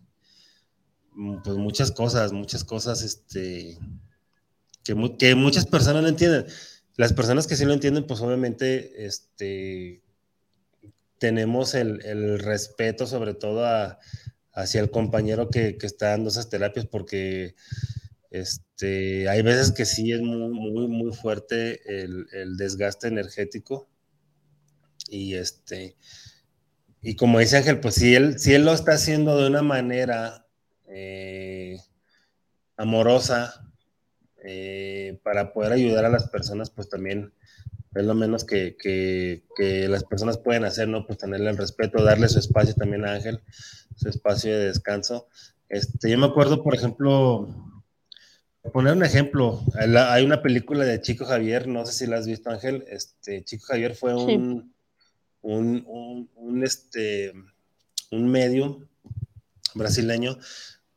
Mm, pues muchas cosas, muchas cosas este, que, que muchas personas no entienden. Las personas que sí lo entienden, pues obviamente este, tenemos el, respeto sobre todo hacia el compañero que, está dando esas terapias porque este, hay veces que sí es muy, muy, muy fuerte el, el desgaste energético. Y este... Y como dice Ángel, pues si él, si él lo está haciendo de una manera eh, amorosa, eh, para poder ayudar a las personas, pues también es lo menos que, las personas pueden hacer, ¿no? Pues tenerle el respeto, darle su espacio también a Ángel, su espacio de descanso. Este, yo me acuerdo, por ejemplo, poner un ejemplo, hay una película de Chico Javier, no sé si la has visto, Ángel. Este, Chico Javier fue un, un, un, este, un medium brasileño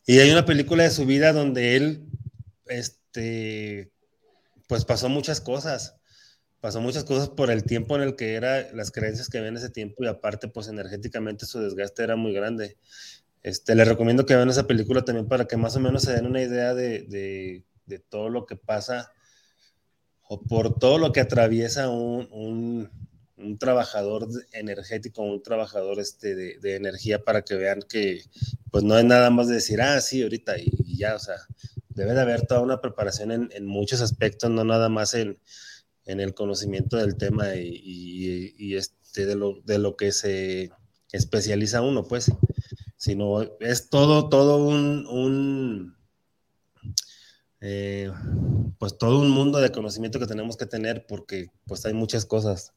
y hay una película de su vida donde él, este, pues pasó muchas cosas. Pasó muchas cosas por el tiempo en el que era, las creencias que había en ese tiempo y aparte, pues energéticamente su desgaste era muy grande. Este, les recomiendo que vean esa película también para que más o menos se den una idea de, de, todo lo que pasa o por todo lo que atraviesa un, un trabajador energético, un trabajador este, de, energía para que vean que pues no es nada más de decir, ah, sí, ahorita y, ya, o sea, debe de haber toda una preparación en, muchos aspectos, no nada más en, el conocimiento del tema y, este, de, lo, de lo que se especializa uno, pues, sino es todo, todo un, eh, pues todo un mundo de conocimiento que tenemos que tener porque pues hay muchas cosas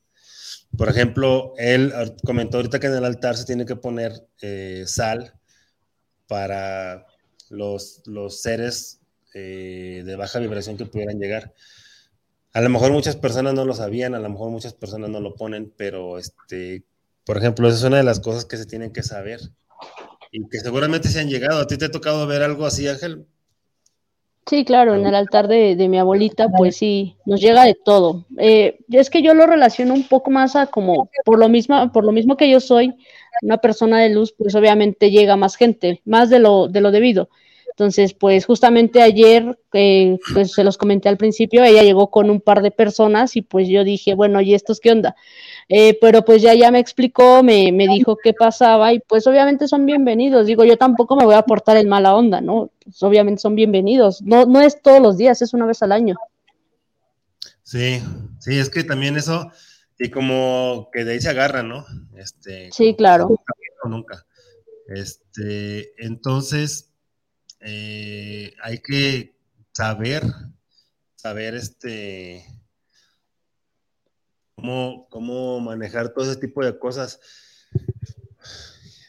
por ejemplo, él comentó ahorita que en el altar se tiene que poner eh, sal para los, los seres eh, de baja vibración que pudieran llegar. A lo mejor muchas personas no lo sabían, a lo mejor muchas personas no lo ponen, pero este, por ejemplo, esa es una de las cosas que se tienen que saber. y que seguramente se han llegado. ¿A ti te ha tocado ver algo así, Ángel? Sí, claro, en el altar de, mi abuelita, pues sí, nos llega de todo. Eh, es que yo lo relaciono un poco más a como, por lo mismo, por lo mismo que yo soy una persona de luz, pues obviamente llega más gente, más de lo, de lo debido. Entonces, pues justamente ayer, eh, pues se los comenté al principio, ella llegó con un par de personas y pues yo dije, bueno, ¿y estos qué onda? Eh, pero pues ya, ya me explicó, me, me, dijo qué pasaba y pues obviamente son bienvenidos. Digo, yo tampoco me voy a aportar en mala onda, ¿no? Pues obviamente son bienvenidos. No, no es todos los días, es una vez al año. Sí, sí, es que también eso, y como que de ahí se agarra, ¿no? Este, sí, claro. Nunca. Este, entonces, eh, hay que saber, saber este, cómo, cómo manejar todo ese tipo de cosas.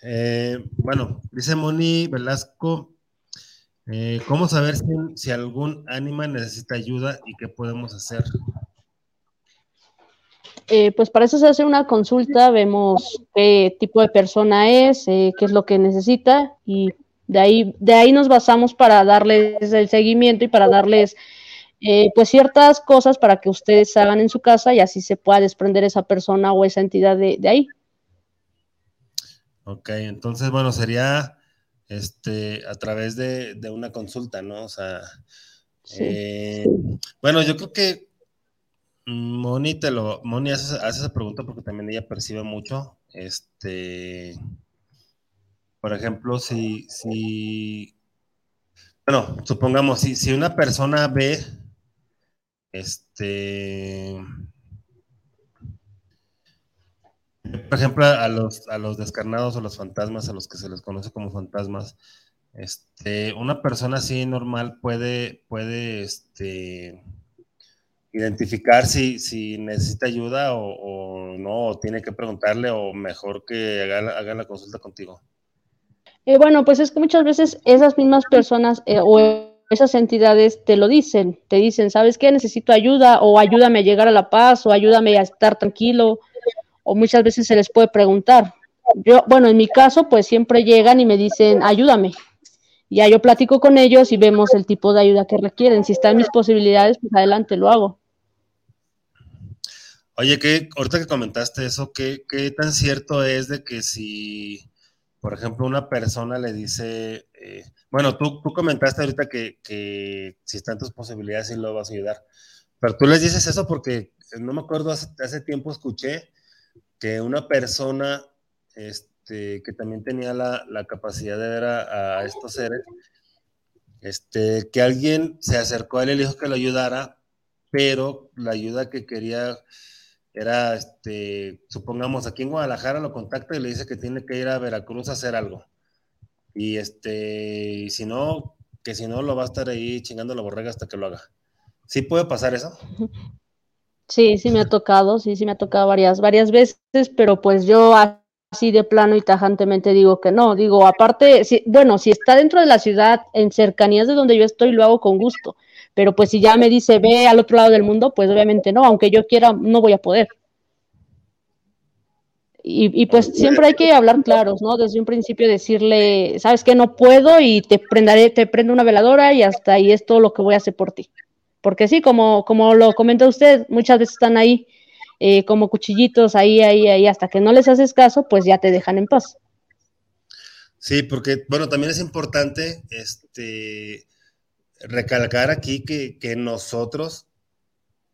Eh, bueno, dice Moni Velasco, eh, ¿cómo saber si, algún ánima necesita ayuda y qué podemos hacer? pues para eso se hace una consulta, vemos qué tipo de persona es, qué es lo que necesita y de ahí, de ahí nos basamos para darles el seguimiento y para darles eh, pues ciertas cosas para que ustedes hagan en su casa y así se pueda desprender esa persona o esa entidad de, ahí. Ok, entonces, bueno, sería este a través de, una consulta, ¿no? O sea, eh, bueno, yo creo que Moni te lo, Moni hace, hace, esa pregunta porque también ella percibe mucho, este, por ejemplo, si, si bueno, supongamos, si, si una persona ve, este, por ejemplo, a los, a los descarnados o los fantasmas, a los que se les conoce como fantasmas, este, una persona así normal puede, puede, este, identificar si, si necesita ayuda o, no, o tiene que preguntarle, o mejor que haga, haga la consulta contigo. Eh, bueno, pues es que muchas veces esas mismas personas eh, o esas entidades te lo dicen, te dicen, ¿sabes qué? Necesito ayuda o ayúdame a llegar a la paz o ayúdame a estar tranquilo o muchas veces se les puede preguntar. Yo, bueno, en mi caso, pues siempre llegan y me dicen, ayúdame. Ya yo platico con ellos y vemos el tipo de ayuda que requieren. Si están mis posibilidades, pues adelante, lo hago. Oye, que ahorita que comentaste eso, ¿qué, ¿qué tan cierto es de que si por ejemplo, una persona le dice, eh, bueno, tú, tú comentaste ahorita que, si están tus posibilidades sí lo vas a ayudar, pero tú les dices eso porque no me acuerdo, hace, tiempo escuché que una persona este, que también tenía la, capacidad de ver a, estos seres, este, que alguien se acercó a él y le dijo que lo ayudara, pero la ayuda que quería era, este, supongamos, aquí en Guadalajara lo contacta y le dice que tiene que ir a Veracruz a hacer algo. Y este, si no, que si no lo va a estar ahí chingando la borrega hasta que lo haga. ¿Sí puede pasar eso? Sí, sí me ha tocado, sí, sí me ha tocado varias, varias veces, pero pues yo así de plano y tajantemente digo que no. Digo, aparte, si, bueno, si está dentro de la ciudad, en cercanías de donde yo estoy, lo hago con gusto pero pues si ya me dice ve al otro lado del mundo, pues obviamente no, aunque yo quiera, no voy a poder. Y, pues siempre hay que hablar claros, ¿no? Desde un principio decirle, sabes que no puedo y te prendaré, te prendo una veladora y hasta ahí es todo lo que voy a hacer por ti. Porque sí, como, como lo comenta usted, muchas veces están ahí eh, como cuchillitos, ahí, ahí, ahí, hasta que no les haces caso, pues ya te dejan en paz. Sí, porque, bueno, también es importante, este, recalcar aquí que, nosotros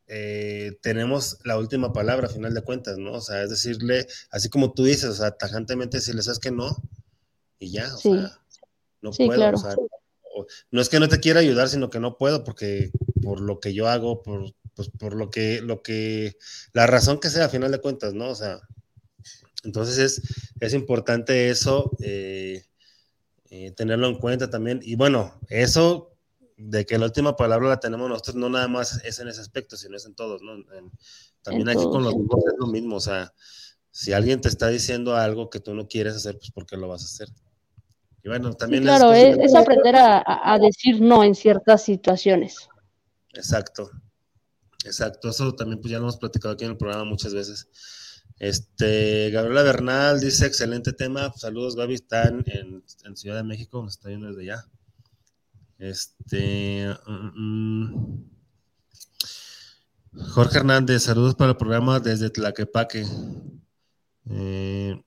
eh, tenemos la última palabra a final de cuentas, ¿no? O sea, es decirle, así como tú dices, o sea, tajantemente decirle, ¿sabes que no? Y ya, o sea, no puedo, o sea, no es que no te quiera ayudar, sino que no puedo porque por lo que yo hago, por, pues, por lo que, lo que, la razón que sea a final de cuentas, ¿no? O sea, entonces es, es importante eso, eh, eh, tenerlo en cuenta también. Y bueno, eso de que la última palabra la tenemos nosotros, no nada más es en ese aspecto, sino es en todos, ¿no? también aquí con los grupos es lo mismo, o sea, si alguien te está diciendo algo que tú no quieres hacer, pues ¿por qué lo vas a hacer? Y bueno, también claro, es, aprender a, decir no en ciertas situaciones. Exacto, exacto, eso también pues ya lo hemos platicado aquí en el programa muchas veces. Este, Gabriela Bernal dice, excelente tema. Saludos, Gaby, están en, Ciudad de México, nos está viendo desde allá. Este, mm, mm. Jorge Hernández, saludos para el programa desde Tlaquepaque. Eh,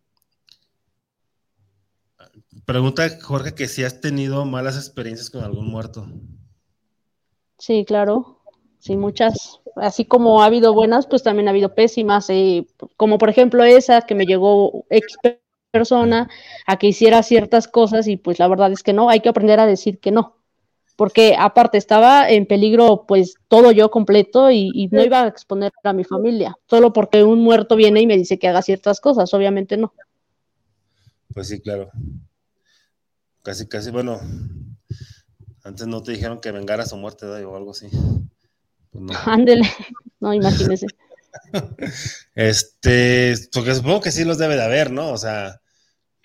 pregunta Jorge que si has tenido malas experiencias con algún muerto. Sí, claro. Sí, muchas. Así como ha habido buenas, pues también ha habido pésimas. Eh, como por ejemplo esa que me llegó ex persona a que hiciera ciertas cosas y pues la verdad es que no, hay que aprender a decir que no. Porque aparte estaba en peligro pues todo yo completo y, y no iba a exponer a mi familia, solo porque un muerto viene y me dice que haga ciertas cosas, obviamente no. Pues sí, claro. Casi, casi, bueno, antes no te dijeron que vengaras o muerte o algo así. Pues no. Ándele, no, imagínese. este, porque supongo que sí los debe de haber, ¿no? O sea,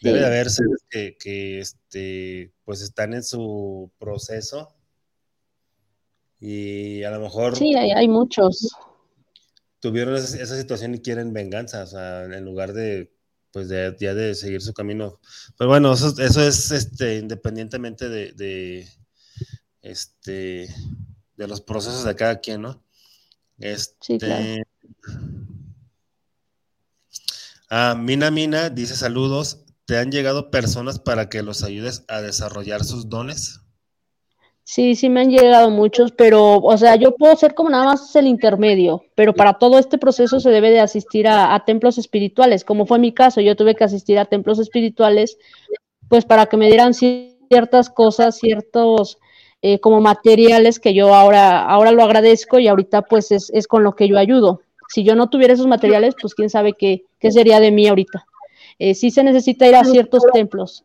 debe de haber que, que, este, pues están en su proceso y a lo mejor... Sí, hay, hay muchos. Tuvieron esa, esa, situación y quieren venganza, o sea, en lugar de, pues, de, ya de seguir su camino. Pero bueno, eso, eso es, este, independientemente de este, de los procesos de cada quien, ¿no? Este, Ah, Mina Mina dice saludos. ¿Te han llegado personas para que los ayudes a desarrollar sus dones? Sí, sí me han llegado muchos, pero, o sea, yo puedo ser como nada más el intermedio, pero para todo este proceso se debe de asistir a, a templos espirituales, como fue mi caso, yo tuve que asistir a templos espirituales, pues para que me dieran ciertas cosas, ciertos eh, como materiales que yo ahora, ahora lo agradezco y ahorita pues es, es, con lo que yo ayudo. Si yo no tuviera esos materiales, pues quién sabe qué, qué sería de mí ahorita. Eh, sí se necesita ir a ciertos templos.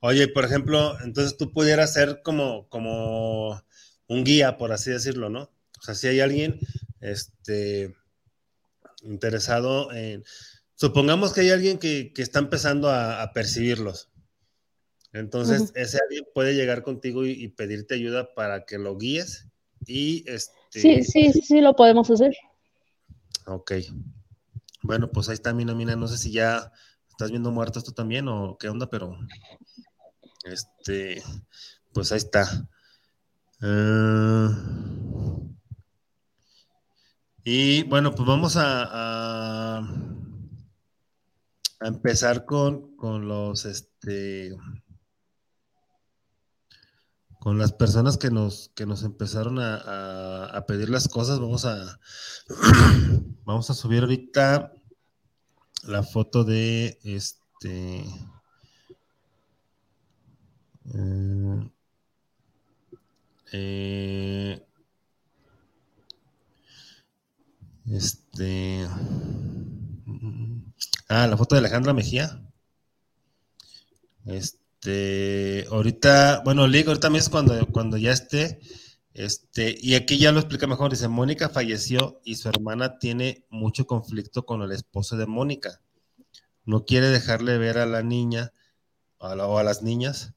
Oye, por ejemplo, entonces tú pudieras ser como, como un guía, por así decirlo, ¿no? O sea, si hay alguien este, interesado en... Supongamos que hay alguien que, que está empezando a, a percibirlos, entonces, ese alguien puede llegar contigo y, pedirte ayuda para que lo guíes y este... Sí, sí, sí, lo podemos hacer. Ok. Bueno, pues ahí está, Mina, Mina. No sé si ya estás viendo muertos tú también o qué onda, pero este, pues ahí está. Ah, y bueno, pues vamos a, a, empezar con, con los, este, con las personas que nos, que nos empezaron a, pedir las cosas. Vamos a, vamos a subir ahorita la foto de este. Eh, eh, este. Ah, la foto de Alejandra Mejía. Este. Ahorita, bueno, Lick, ahorita mismo cuando, cuando ya esté, este, y aquí ya lo explica mejor, dice, Mónica falleció y su hermana tiene mucho conflicto con el esposo de Mónica. No quiere dejarle ver a la niña o a las niñas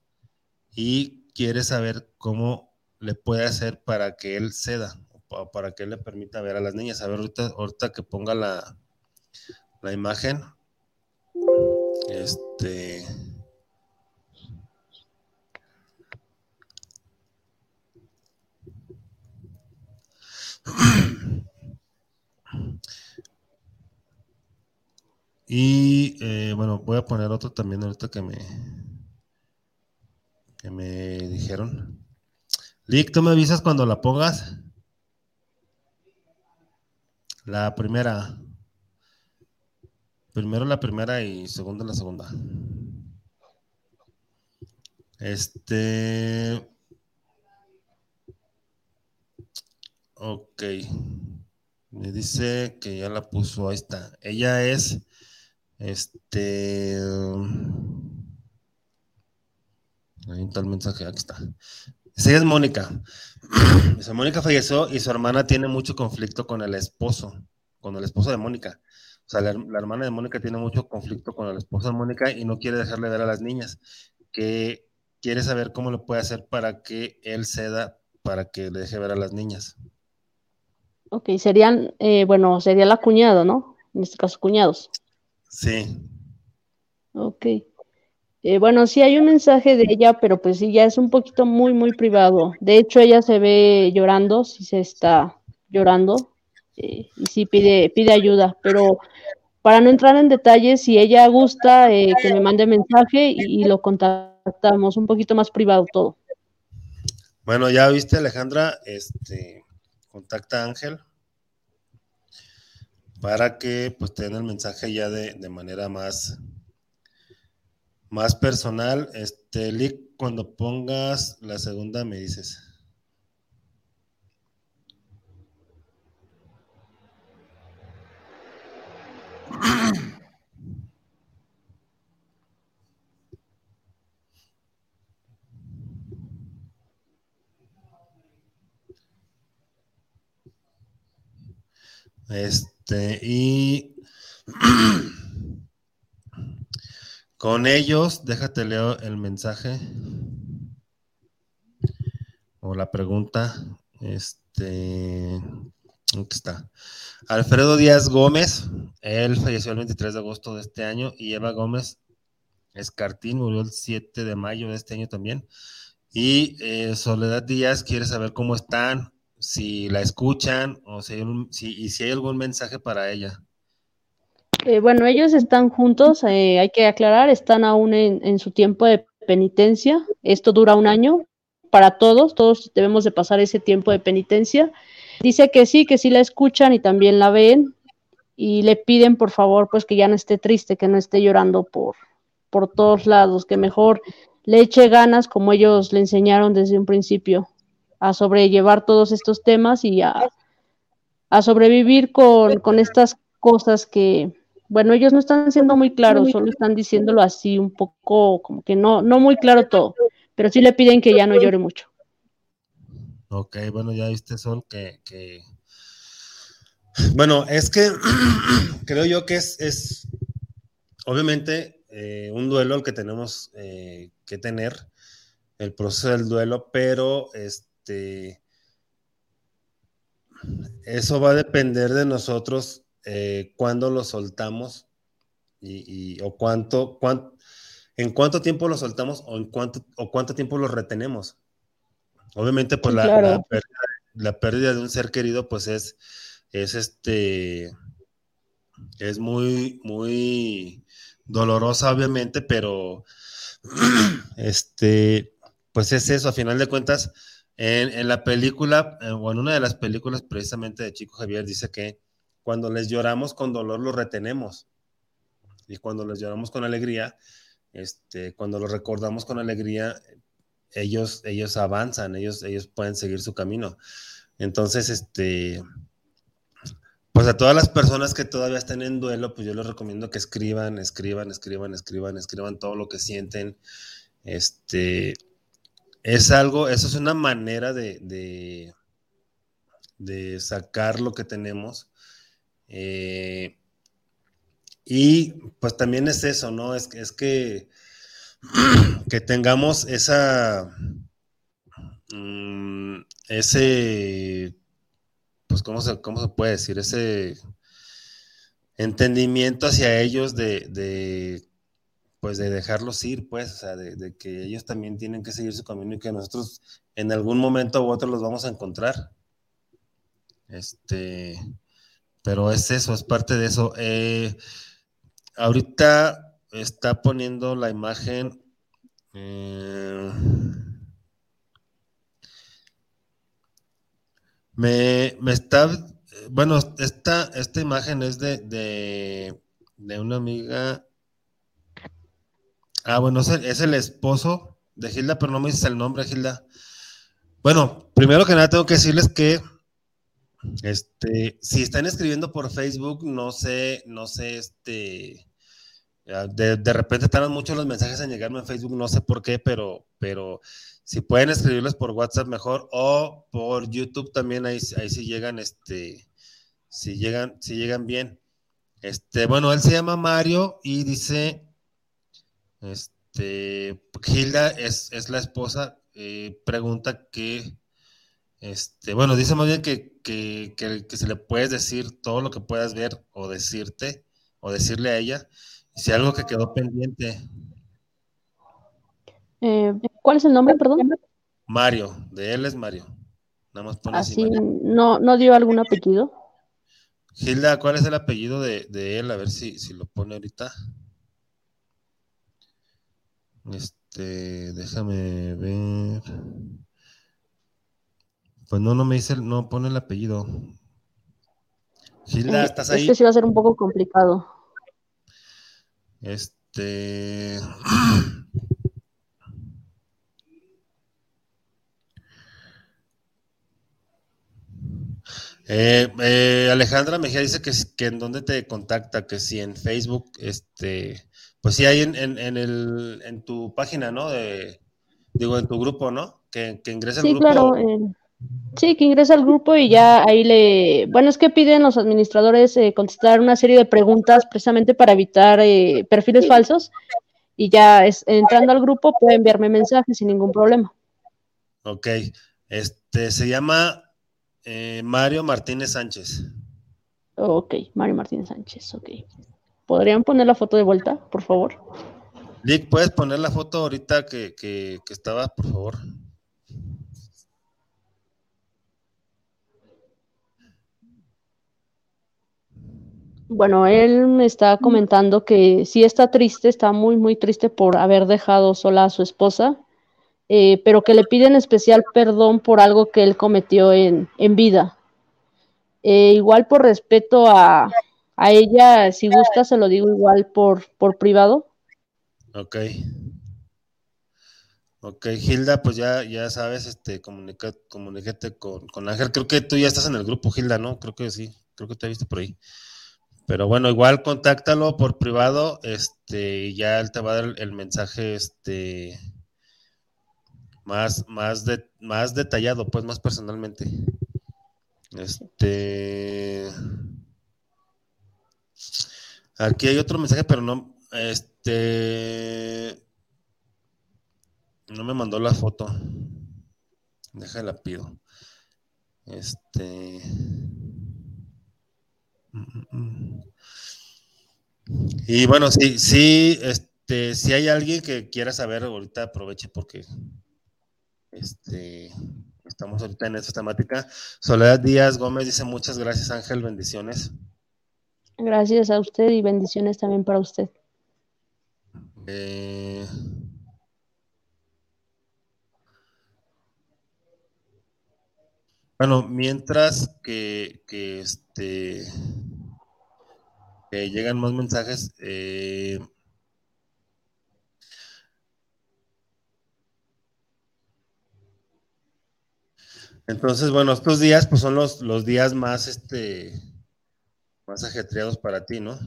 y quiere saber cómo le puede hacer para que él ceda, o para que él le permita ver a las niñas. A ver, ahorita, ahorita que ponga la, la imagen. Este. Y eh, bueno, voy a poner otro también ahorita que me que me dijeron. Lick, ¿tú me avisas cuando la pongas? La primera. Primero la primera y segundo la segunda. Este. Ok. Me dice que ya la puso. Ahí está. Ella es. Este. Hay un tal mensaje. Aquí está. Ella es Mónica. Dice, Mónica falleció y su hermana tiene mucho conflicto con el esposo, con el esposo de Mónica. O sea, la, hermana de Mónica tiene mucho conflicto con el esposo de Mónica y no quiere dejarle ver a las niñas. Que quiere saber cómo lo puede hacer para que él ceda, para que le deje ver a las niñas. Ok, serían, eh, bueno, sería la cuñada, ¿no? en este caso cuñados. Sí. Ok. Eh, bueno, sí hay un mensaje de ella, pero pues sí, ya es un poquito muy, muy privado. De hecho, ella se ve llorando, sí se está llorando, eh, y sí pide, pide ayuda, pero para no entrar en detalles, si ella gusta, eh, que me mande mensaje y, y, lo contactamos un poquito más privado todo. Bueno, ya viste, Alejandra, este, contacta a Ángel para que pues tenga el mensaje ya de, de manera más, más personal. Este, Lick, cuando pongas la segunda me dices. Este, y con ellos, déjate leo el mensaje o la pregunta. Este, ¿dónde está? Alfredo Díaz Gómez, él falleció el 23 de agosto de este año y Eva Gómez Escartín murió el 7 de mayo de este año también. Y eh, Soledad Díaz quiere saber cómo están, si la escuchan o si, hay un, si, y si hay algún mensaje para ella. Eh, bueno, ellos están juntos, eh, hay que aclarar, están aún en, en, su tiempo de penitencia. Esto dura un año para todos, todos debemos de pasar ese tiempo de penitencia. Dice que sí, que sí la escuchan y también la ven y le piden por favor pues que ya no esté triste, que no esté llorando por, por todos lados, que mejor le eche ganas como ellos le enseñaron desde un principio a sobrellevar todos estos temas y a, a sobrevivir con, con, estas cosas que, bueno, ellos no están siendo muy claros, solo están diciéndolo así un poco, como que no, no muy claro todo, pero sí le piden que ya no llore mucho. Ok, bueno, ya viste, Sol, que, que... Bueno, es que creo yo que es, es obviamente eh, un duelo el que tenemos eh, que tener, el proceso del duelo, pero este, eso va a depender de nosotros eh, cuándo lo soltamos y, y, o cuánto, cuánto, en cuánto tiempo lo soltamos o en cuánto, o cuánto tiempo lo retenemos. Obviamente, pues sí, la, claro. la, pérdida, la, pérdida, de un ser querido, pues es, es este, es muy, muy dolorosa, obviamente, pero este, pues es eso, a final de cuentas, en, en la película, eh, o en una de las películas precisamente de Chico Javier, dice que cuando les lloramos con dolor, lo retenemos. Y cuando les lloramos con alegría, este, cuando lo recordamos con alegría, ellos, ellos avanzan, ellos, ellos pueden seguir su camino. Entonces, este, pues a todas las personas que todavía están en duelo, pues yo les recomiendo que escriban, escriban, escriban, escriban, escriban todo lo que sienten. Este, es algo, eso es una manera de, de, sacar lo que tenemos. Eh, y pues también es eso, ¿no? Es, es que que tengamos esa, um, ese, pues, ¿cómo se, ¿cómo se puede decir? Ese entendimiento hacia ellos de pues, de dejarlos ir, pues, o sea, de, que ellos también tienen que seguir su camino y que nosotros en algún momento u otro los vamos a encontrar. Este, pero es eso, es parte de eso. Eh, ahorita está poniendo la imagen. Eh, me, me, está. Bueno, esta, esta imagen es de, de, de una amiga. Ah, bueno, es el, es el, esposo de Gilda, pero no me dices el nombre, Gilda. Bueno, primero que nada tengo que decirles que este, si están escribiendo por Facebook, no sé, no sé, este, de, de, repente tardan mucho los mensajes en llegarme en Facebook, no sé por qué, pero, pero si pueden escribirles por WhatsApp mejor o por YouTube también, ahí, ahí sí llegan, este, si llegan, si llegan bien. Este, bueno, él se llama Mario y dice, este, Hilda es, es la esposa, eh, pregunta que, Este, bueno, dice más bien que, que, que, se le puedes decir todo lo que puedas ver o decirte o decirle a ella si algo que quedó pendiente. Eh, ¿Cuál es el nombre, perdón? Mario, de él es Mario. Nada más pone así. No, ¿No dio algún apellido? Gilda, ¿cuál es el apellido de, de él? A ver si, si, lo pone ahorita. Este, déjame ver. Pues no, no me dice, no pone el apellido. Gilda, ¿estás ahí? Este sí va a ser un poco complicado. Este. Eh, eh, Alejandra Mejía dice que, que en dónde te contacta, que si en Facebook, este, pues sí hay en, el, en tu página, ¿no? De, digo, en tu grupo, ¿no? Que, que ingresa al sí, grupo. Claro, sí, que ingresa al grupo y ya ahí le, bueno, es que piden los administradores eh, contestar una serie de preguntas precisamente para evitar perfiles falsos y ya es, entrando al grupo puede enviarme mensajes sin ningún problema. Ok, este se llama eh, Mario Martínez Sánchez. Ok, Mario Martínez Sánchez, ok. ¿Podrían poner la foto de vuelta, por favor? Lick, ¿puedes poner la foto ahorita que, que, estaba, por favor? Bueno, él me está comentando que sí está triste, está muy, muy triste por haber dejado sola a su esposa eh, pero que le piden especial perdón por algo que él cometió en, vida. Eh, igual por respeto a, ella, si gusta, se lo digo igual por, por privado. Ok. Ok, Hilda, pues ya, ya sabes, este, comunica, comunícate con, con Ángel. Creo que tú ya estás en el grupo, Hilda, ¿no? Creo que sí, creo que te he visto por ahí. Pero bueno, igual contáctalo por privado, este, y ya él te va a dar el mensaje, este, más, más, de, más detallado, pues más personalmente. Este. Aquí hay otro mensaje, pero no. Este. No me mandó la foto. Déjala pido. Este. Y bueno, sí, sí, este, si hay alguien que quiera saber, ahorita aproveche porque este, estamos ahorita en esta temática. Soledad Díaz Gómez dice muchas gracias Ángel, bendiciones. Gracias a usted y bendiciones también para usted. Eh, bueno, mientras que, que este que llegan más mensajes, eh, Entonces, bueno, estos días pues son los, los días más, este, más ajetreados para ti, ¿no?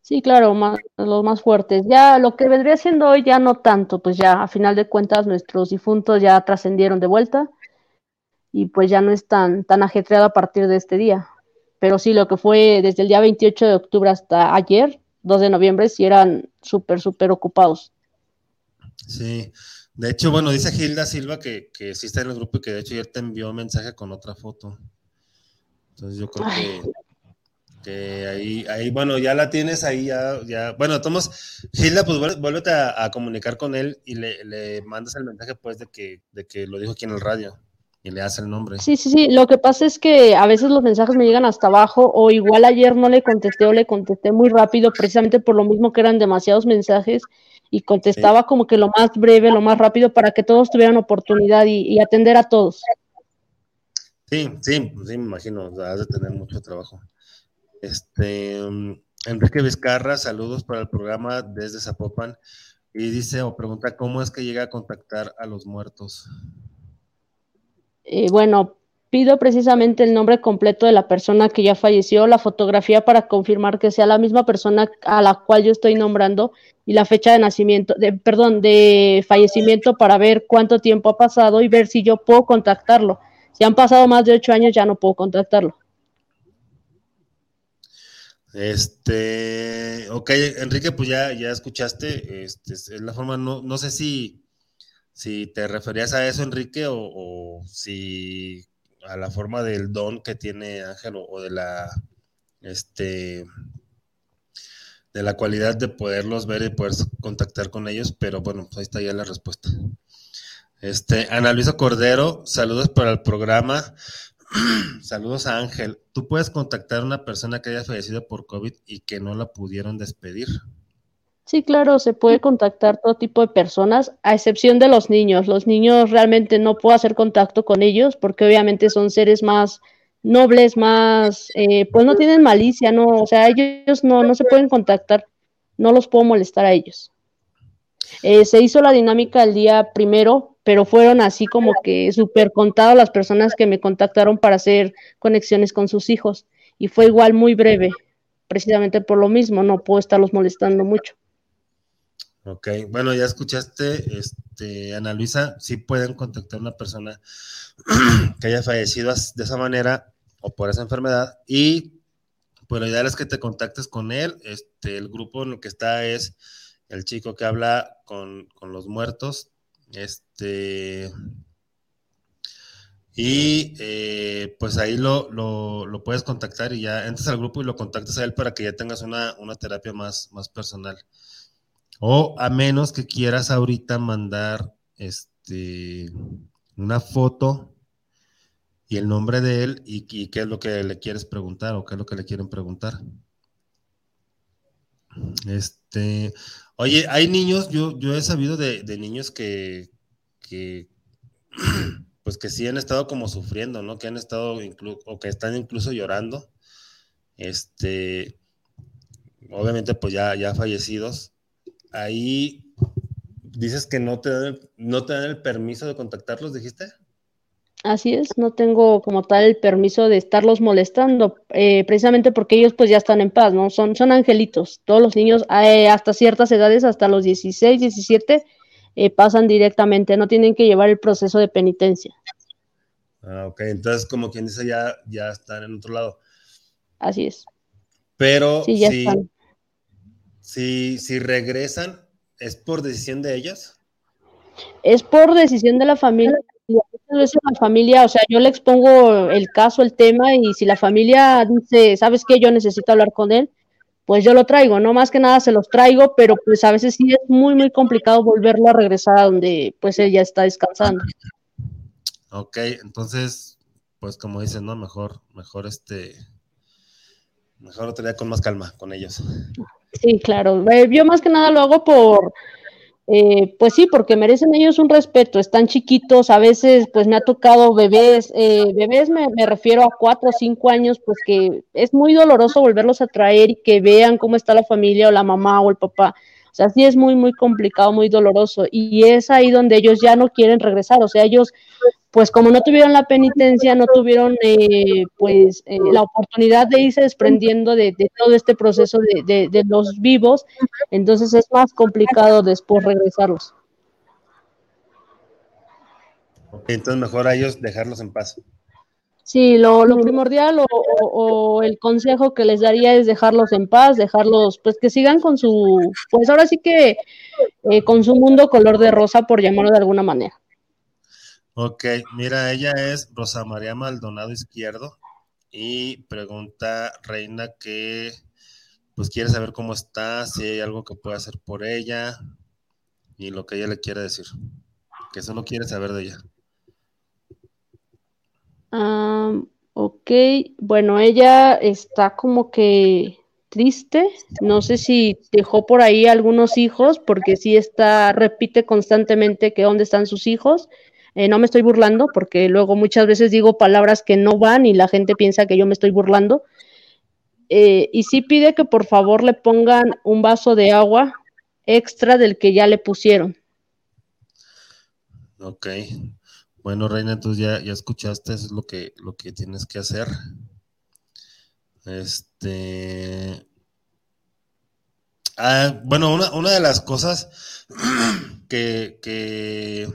Sí, claro, más, los más fuertes. Ya lo que vendría siendo hoy ya no tanto, pues ya a final de cuentas nuestros difuntos ya trascendieron de vuelta y pues ya no es tan, tan ajetreado a partir de este día. Pero sí, lo que fue desde el día 28 de octubre hasta ayer, 2 de noviembre, sí eran súper, súper ocupados. Sí, de hecho, bueno, dice Gilda Silva que, que sí está en el grupo y que de hecho ayer te envió un mensaje con otra foto. Entonces yo creo que, ahí, ahí, bueno, ya la tienes ahí, ya, ya. Bueno, Tomás, Gilda, pues vuélvete a, comunicar con él y le, le, mandas el mensaje pues de que, de que lo dijo aquí en el radio y le hace el nombre. Sí, sí, sí. Lo que pasa es que a veces los mensajes me llegan hasta abajo o igual ayer no le contesté o le contesté muy rápido precisamente por lo mismo que eran demasiados mensajes y contestaba como que lo más breve, lo más rápido para que todos tuvieran oportunidad y, atender a todos. Sí, sí, sí, me imagino, has de tener mucho trabajo. Este, um, Enrique Vizcarra, saludos para el programa desde Zapopan y dice o pregunta cómo es que llega a contactar a los muertos. Eh, bueno, pido precisamente el nombre completo de la persona que ya falleció, la fotografía para confirmar que sea la misma persona a la cual yo estoy nombrando y la fecha de nacimiento, de, perdón, de fallecimiento para ver cuánto tiempo ha pasado y ver si yo puedo contactarlo. Si han pasado más de ocho años ya no puedo contactarlo. Este, ok, Enrique, pues ya, ya escuchaste, este, es la forma, no, no sé si, si te referías a eso, Enrique, o, si a la forma del don que tiene Ángel o, de la este de la cualidad de poderlos ver y poder contactar con ellos, pero bueno, pues ahí está ya la respuesta. Este, Ana Luisa Cordero, saludos para el programa. Saludos a Ángel. ¿Tú puedes contactar a una persona que haya fallecido por COVID y que no la pudieron despedir? Sí, claro, se puede contactar todo tipo de personas, a excepción de los niños. Los niños realmente no puedo hacer contacto con ellos porque obviamente son seres más nobles, más, eh, pues no tienen malicia, no, o sea, ellos no, no se pueden contactar, no los puedo molestar a ellos. Eh, se hizo la dinámica el día primero, pero fueron así como que súper contadas las personas que me contactaron para hacer conexiones con sus hijos y fue igual muy breve, precisamente por lo mismo, no puedo estarlos molestando mucho. Ok, bueno, ya escuchaste, este, Ana Luisa, sí pueden contactar a una persona que haya fallecido de esa manera o por esa enfermedad y pues lo ideal es que te contactes con él, este, el grupo en el que está es el chico que habla con, los muertos, este, y eh, pues ahí lo, lo, puedes contactar y ya entras al grupo y lo contactas a él para que ya tengas una, una terapia más, más personal. O a menos que quieras ahorita mandar este una foto y el nombre de él y, qué es lo que le quieres preguntar o qué es lo que le quieren preguntar. Este, oye, hay niños, yo, yo he sabido de, niños que, que, pues que sí han estado como sufriendo, ¿no? Que han estado o que están incluso llorando. Este, obviamente, pues ya, ya fallecidos ahí dices que no te, dan, no te dan el permiso de contactarlos, dijiste. Así es, no tengo como tal el permiso de estarlos molestando, eh, precisamente porque ellos pues ya están en paz, ¿no? Son, son angelitos. Todos los niños eh, hasta ciertas edades, hasta los 16, 17, eh, pasan directamente, no tienen que llevar el proceso de penitencia. Ah, ok, entonces como quien dice ya, ya están en otro lado. Así es. Pero sí, ya están si, si regresan, ¿es por decisión de ellas? Es por decisión de la familia. Muchas veces la familia, o sea, yo le expongo el caso, el tema, y si la familia dice, ¿sabes qué? Yo necesito hablar con él, pues yo lo traigo, no más que nada se los traigo, pero pues a veces sí es muy, muy complicado volverlo a regresar a donde pues él ya está descansando. Ok, entonces, pues como dicen, ¿no? Mejor, mejor este, mejor otro día con más calma con ellos. Sí, claro. Yo más que nada lo hago por, eh, pues sí, porque merecen ellos un respeto. Están chiquitos, a veces pues me ha tocado bebés, eh, bebés me, me, refiero a cuatro o cinco años, pues que es muy doloroso volverlos a traer y que vean cómo está la familia o la mamá o el papá. Sea, sí es muy, muy complicado, muy doloroso. Y es ahí donde ellos ya no quieren regresar. O sea, ellos pues como no tuvieron la penitencia, no tuvieron eh, pues eh, la oportunidad de irse desprendiendo de, todo este proceso de, los vivos, entonces es más complicado después regresarlos. Entonces mejor a ellos dejarlos en paz. Sí, lo, primordial o, el consejo que les daría es dejarlos en paz, dejarlos, pues que sigan con su, pues ahora sí que eh, con su mundo color de rosa, por llamarlo de alguna manera. Ok, mira, ella es Rosa María Maldonado Izquierdo y pregunta Reina que pues quiere saber cómo está, si hay algo que pueda hacer por ella y lo que ella le quiere decir, que solo quiere saber de ella. Ok, bueno, ella está como que triste, no sé si dejó por ahí algunos hijos, porque sí está, repite constantemente que dónde están sus hijos eh, no me estoy burlando, porque luego muchas veces digo palabras que no van y la gente piensa que yo me estoy burlando. Eh, y sí pide que por favor le pongan un vaso de agua extra del que ya le pusieron. Ok. Bueno, Reina, entonces ya, ya escuchaste, eso es lo que, lo que tienes que hacer. Este. Ah, bueno, una, una, de las cosas que, que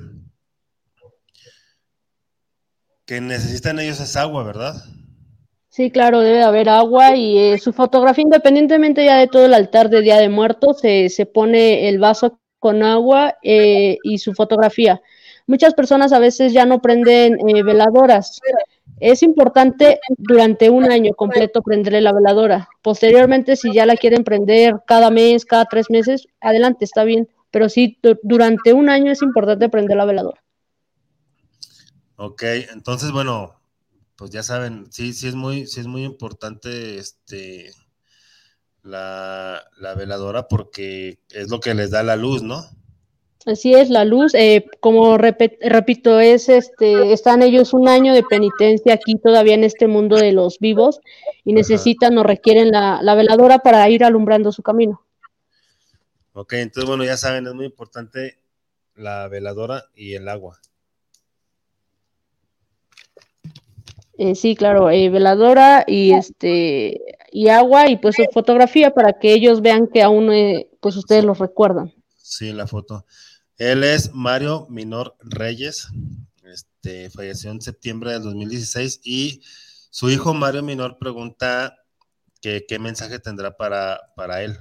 que necesitan ellos es agua, ¿verdad? Sí, claro, debe haber agua y eh, su fotografía, independientemente ya de todo el altar de Día de Muertos, se, se pone el vaso con agua eh, y su fotografía. Muchas personas a veces ya no prenden eh, veladoras. Es importante durante un año completo prenderle la veladora. Posteriormente, si ya la quieren prender cada mes, cada tres meses, adelante, está bien. Pero sí, durante un año es importante prender la veladora. Ok, entonces, bueno, pues ya saben, sí, sí es muy, sí es muy importante este la, la veladora porque es lo que les da la luz, ¿no? Así es, la luz, eh, como repito, es este, están ellos un año de penitencia aquí todavía en este mundo de los vivos y necesitan o requieren la, la, veladora para ir alumbrando su camino. Ok, entonces bueno, ya saben, es muy importante la veladora y el agua. Eh, sí, claro, eh, veladora y este y agua y pues fotografía para que ellos vean que aún pues ustedes los recuerdan. Sí, la foto. Él es Mario Minor Reyes, este, falleció en septiembre del 2016 y su hijo Mario Minor pregunta qué mensaje tendrá para, para él.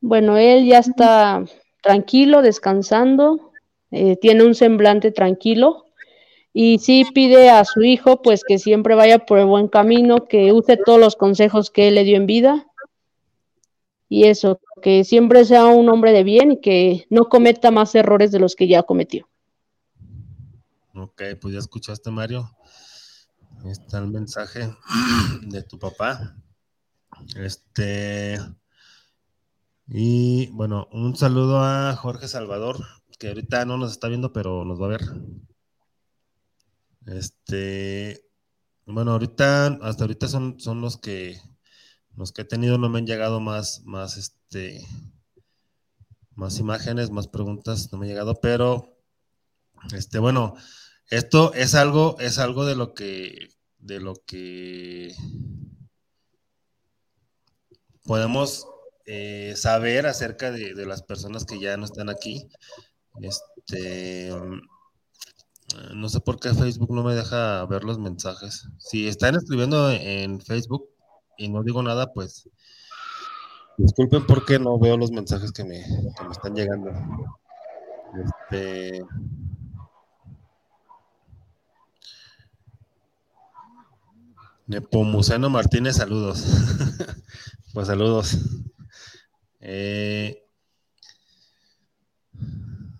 Bueno, él ya está tranquilo, descansando, eh, tiene un semblante tranquilo y sí pide a su hijo pues que siempre vaya por el buen camino, que use todos los consejos que él le dio en vida y eso, que siempre sea un hombre de bien y que no cometa más errores de los que ya cometió. Ok, pues ya escuchaste, Mario. Ahí está el mensaje de tu papá. Este. Y bueno, un saludo a Jorge Salvador, que ahorita no nos está viendo, pero nos va a ver. Este. Bueno, ahorita, hasta ahorita son, son los que los que he tenido no me han llegado más, más, este, más imágenes, más preguntas, no me han llegado, pero, este, bueno, esto es algo, es algo de lo que, de lo que podemos eh, saber acerca de, las personas que ya no están aquí. Este, no sé por qué Facebook no me deja ver los mensajes. Si están escribiendo en Facebook, y no digo nada, pues disculpen porque no veo los mensajes que me, que me están llegando. Este. Nepomuceno Martínez, saludos. pues saludos. Eh,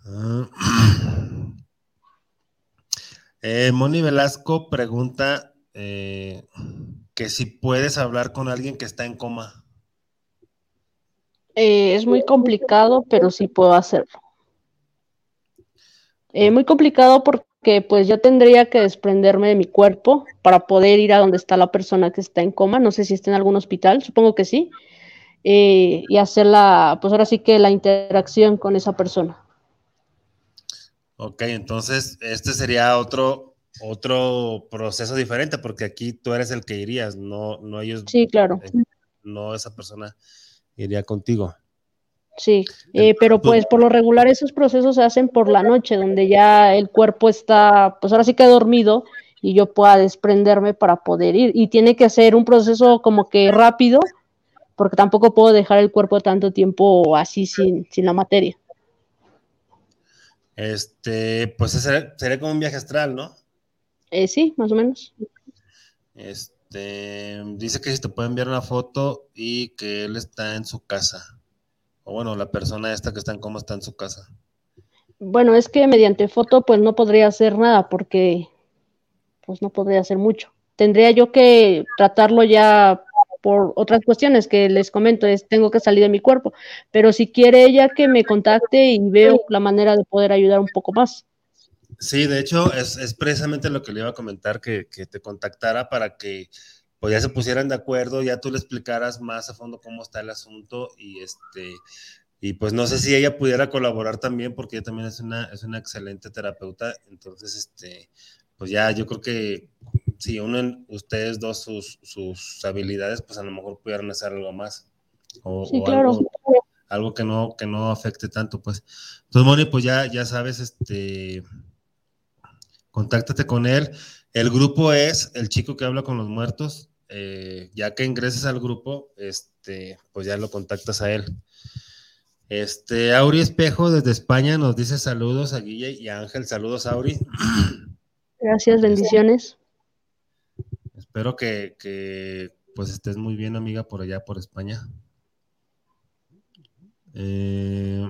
eh, Moni Velasco pregunta eh, que si puedes hablar con alguien que está en coma. Eh, es muy complicado, pero sí puedo hacerlo. Eh, muy complicado porque pues yo tendría que desprenderme de mi cuerpo para poder ir a donde está la persona que está en coma. No sé si está en algún hospital, supongo que sí. Eh, y hacer la, pues ahora sí que la interacción con esa persona. Ok, entonces este sería otro, otro proceso diferente, porque aquí tú eres el que irías, no, no ellos. Sí, claro. Eh, no esa persona iría contigo. Sí, eh, pero pues por lo regular esos procesos se hacen por la noche, donde ya el cuerpo está, pues ahora sí que dormido y yo pueda desprenderme para poder ir. Y tiene que ser un proceso como que rápido, porque tampoco puedo dejar el cuerpo tanto tiempo así sin, sin la materia. Este, pues sería como un viaje astral, ¿no? Eh, sí, más o menos. Este, dice que si te puede enviar una foto y que él está en su casa. O bueno, la persona esta que está en coma está en su casa. Bueno, es que mediante foto pues no podría hacer nada porque pues no podría hacer mucho. Tendría yo que tratarlo ya por otras cuestiones que les comento, es tengo que salir de mi cuerpo, pero si quiere ella que me contacte y veo la manera de poder ayudar un poco más. Sí, de hecho, es, precisamente lo que le iba a comentar, que, te contactara para que pues ya se pusieran de acuerdo, ya tú le explicaras más a fondo cómo está el asunto y este y pues no sé si ella pudiera colaborar también porque ella también es una es una excelente terapeuta, entonces este pues ya yo creo que si unen ustedes dos sus, sus habilidades, pues a lo mejor pudieran hacer algo más o, sí, claro. algo, que no que no afecte tanto, pues. Entonces, Moni, pues ya ya sabes este contáctate con él. El grupo es El Chico que habla con los muertos. Eh, ya que ingreses al grupo, este, pues ya lo contactas a él. Este, Auri Espejo desde España nos dice saludos a Guille y a Ángel. Saludos, Auri. Gracias, bendiciones. Espero que, que pues estés muy bien, amiga, por allá, por España. Eh,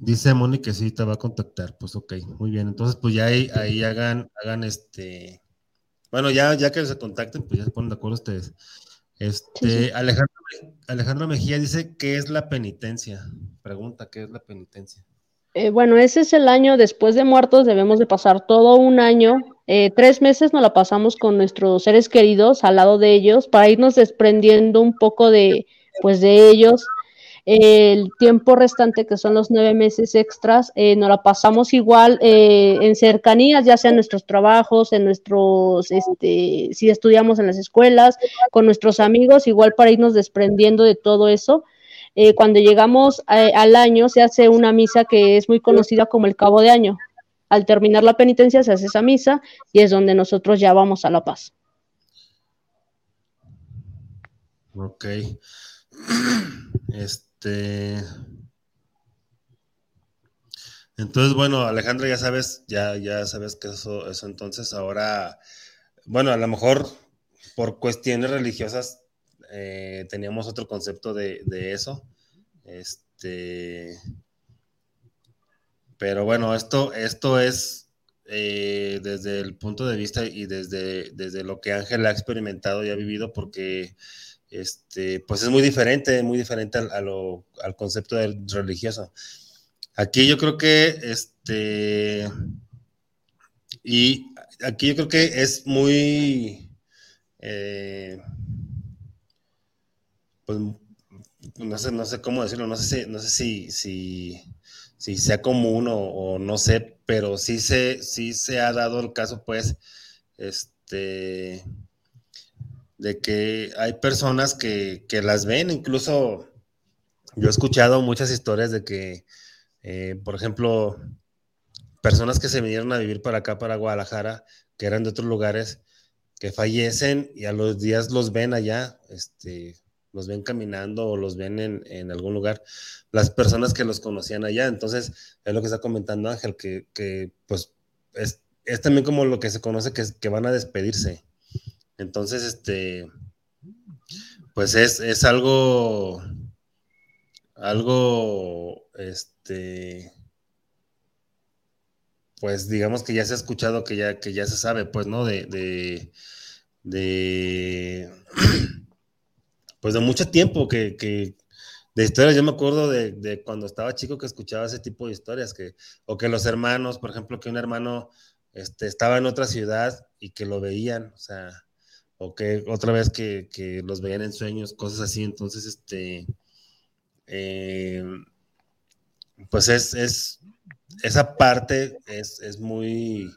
dice Moni que sí te va a contactar. Pues ok, muy bien. Entonces, pues ya ahí, ahí hagan, hagan este. Bueno, ya, ya que se contacten, pues ya se ponen de acuerdo ustedes. Este, Alejandro, Mejía dice, ¿qué es la penitencia? Pregunta, ¿qué es la penitencia? Eh, bueno, ese es el año después de muertos, debemos de pasar todo un año, eh, tres meses nos la pasamos con nuestros seres queridos al lado de ellos para irnos desprendiendo un poco de, pues, de ellos, el tiempo restante, que son los nueve meses extras, eh, nos la pasamos igual eh, en cercanías, ya sea en nuestros trabajos, en nuestros, este, si estudiamos en las escuelas, con nuestros amigos, igual para irnos desprendiendo de todo eso. Eh, cuando llegamos al año se hace una misa que es muy conocida como el cabo de año. Al terminar la penitencia se hace esa misa y es donde nosotros ya vamos a la paz. Ok. Este este. Entonces, bueno, Alejandra, ya sabes, ya, ya sabes que eso, eso entonces ahora, bueno, a lo mejor por cuestiones religiosas eh, teníamos otro concepto de, eso. Este. Pero bueno, esto, esto es eh, desde el punto de vista y desde, desde lo que Ángel ha experimentado y ha vivido, porque este, pues es muy diferente, muy diferente al, concepto del religioso. Aquí yo creo que, este, y aquí yo creo que es muy, eh, pues no sé, no sé cómo decirlo, no sé si, no sé si, si, sea común o, o, no sé, pero sí se, sí se ha dado el caso, pues, este, de que hay personas que, las ven, incluso yo he escuchado muchas historias de que, eh, por ejemplo, personas que se vinieron a vivir para acá, para Guadalajara, que eran de otros lugares, que fallecen y a los días los ven allá, este, los ven caminando o los ven en, algún lugar, las personas que los conocían allá. Entonces, es lo que está comentando Ángel, que, pues es, también como lo que se conoce que, que van a despedirse. Entonces, este, pues es, algo, algo, este, pues digamos que ya se ha escuchado, que ya, que ya se sabe, pues, ¿no? De, de, de pues de mucho tiempo que, que, de historias, yo me acuerdo de, de, cuando estaba chico que escuchaba ese tipo de historias, que, o que los hermanos, por ejemplo, que un hermano este, estaba en otra ciudad y que lo veían, o sea, o que otra vez que, los veían en sueños, cosas así. Entonces, este, eh, pues es, es, esa parte es, muy,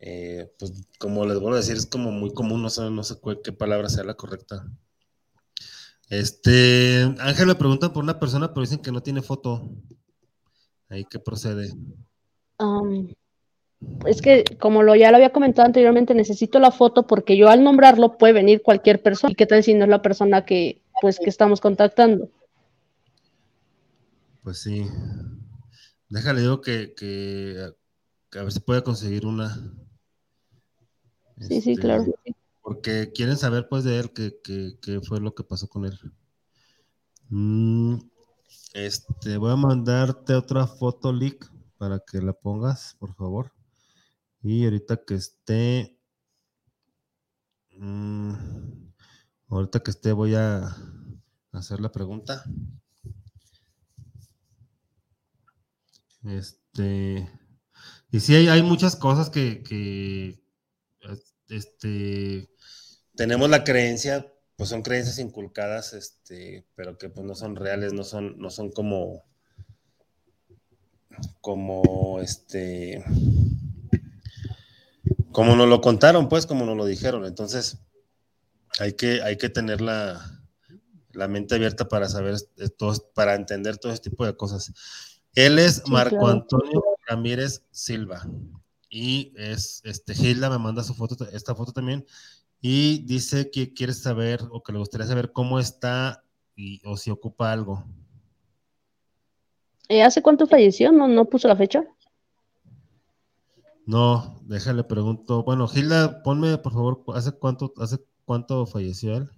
eh, pues como les vuelvo a decir, es como muy común, no sé, no sé qué palabra sea la correcta. Este, Ángel me pregunta por una persona, pero dicen que no tiene foto. Ahí qué procede. Um, es que como lo ya lo había comentado anteriormente, necesito la foto porque yo al nombrarlo puede venir cualquier persona. ¿Y qué tal si no es la persona que pues que estamos contactando? Pues sí. Déjale digo que, que, a ver si puede conseguir una. Sí, sí, este, claro. Porque quieren saber pues de él qué fue lo que pasó con él. Mm, este, voy a mandarte otra foto leak para que la pongas, por favor. Y ahorita que esté, mm, ahorita que esté voy a hacer la pregunta. Este, y sí, hay, muchas cosas que, que, este, tenemos la creencia, pues son creencias inculcadas, este, pero que pues no son reales, no son, no son como, como, este, como nos lo contaron, pues, como nos lo dijeron. Entonces, hay que, hay que tener la, mente abierta para saber, para entender todo este tipo de cosas. Él es Marco Antonio Ramírez Silva. Y es, este, Gilda me manda su foto, esta foto también. Y dice que quiere saber, o que le gustaría saber cómo está y, o si ocupa algo. Eh, ¿Hace cuánto falleció? ¿No, ¿No puso la fecha? No, déjale pregunto. Bueno, Gilda, ponme por favor, ¿hace cuánto, hace cuánto falleció él?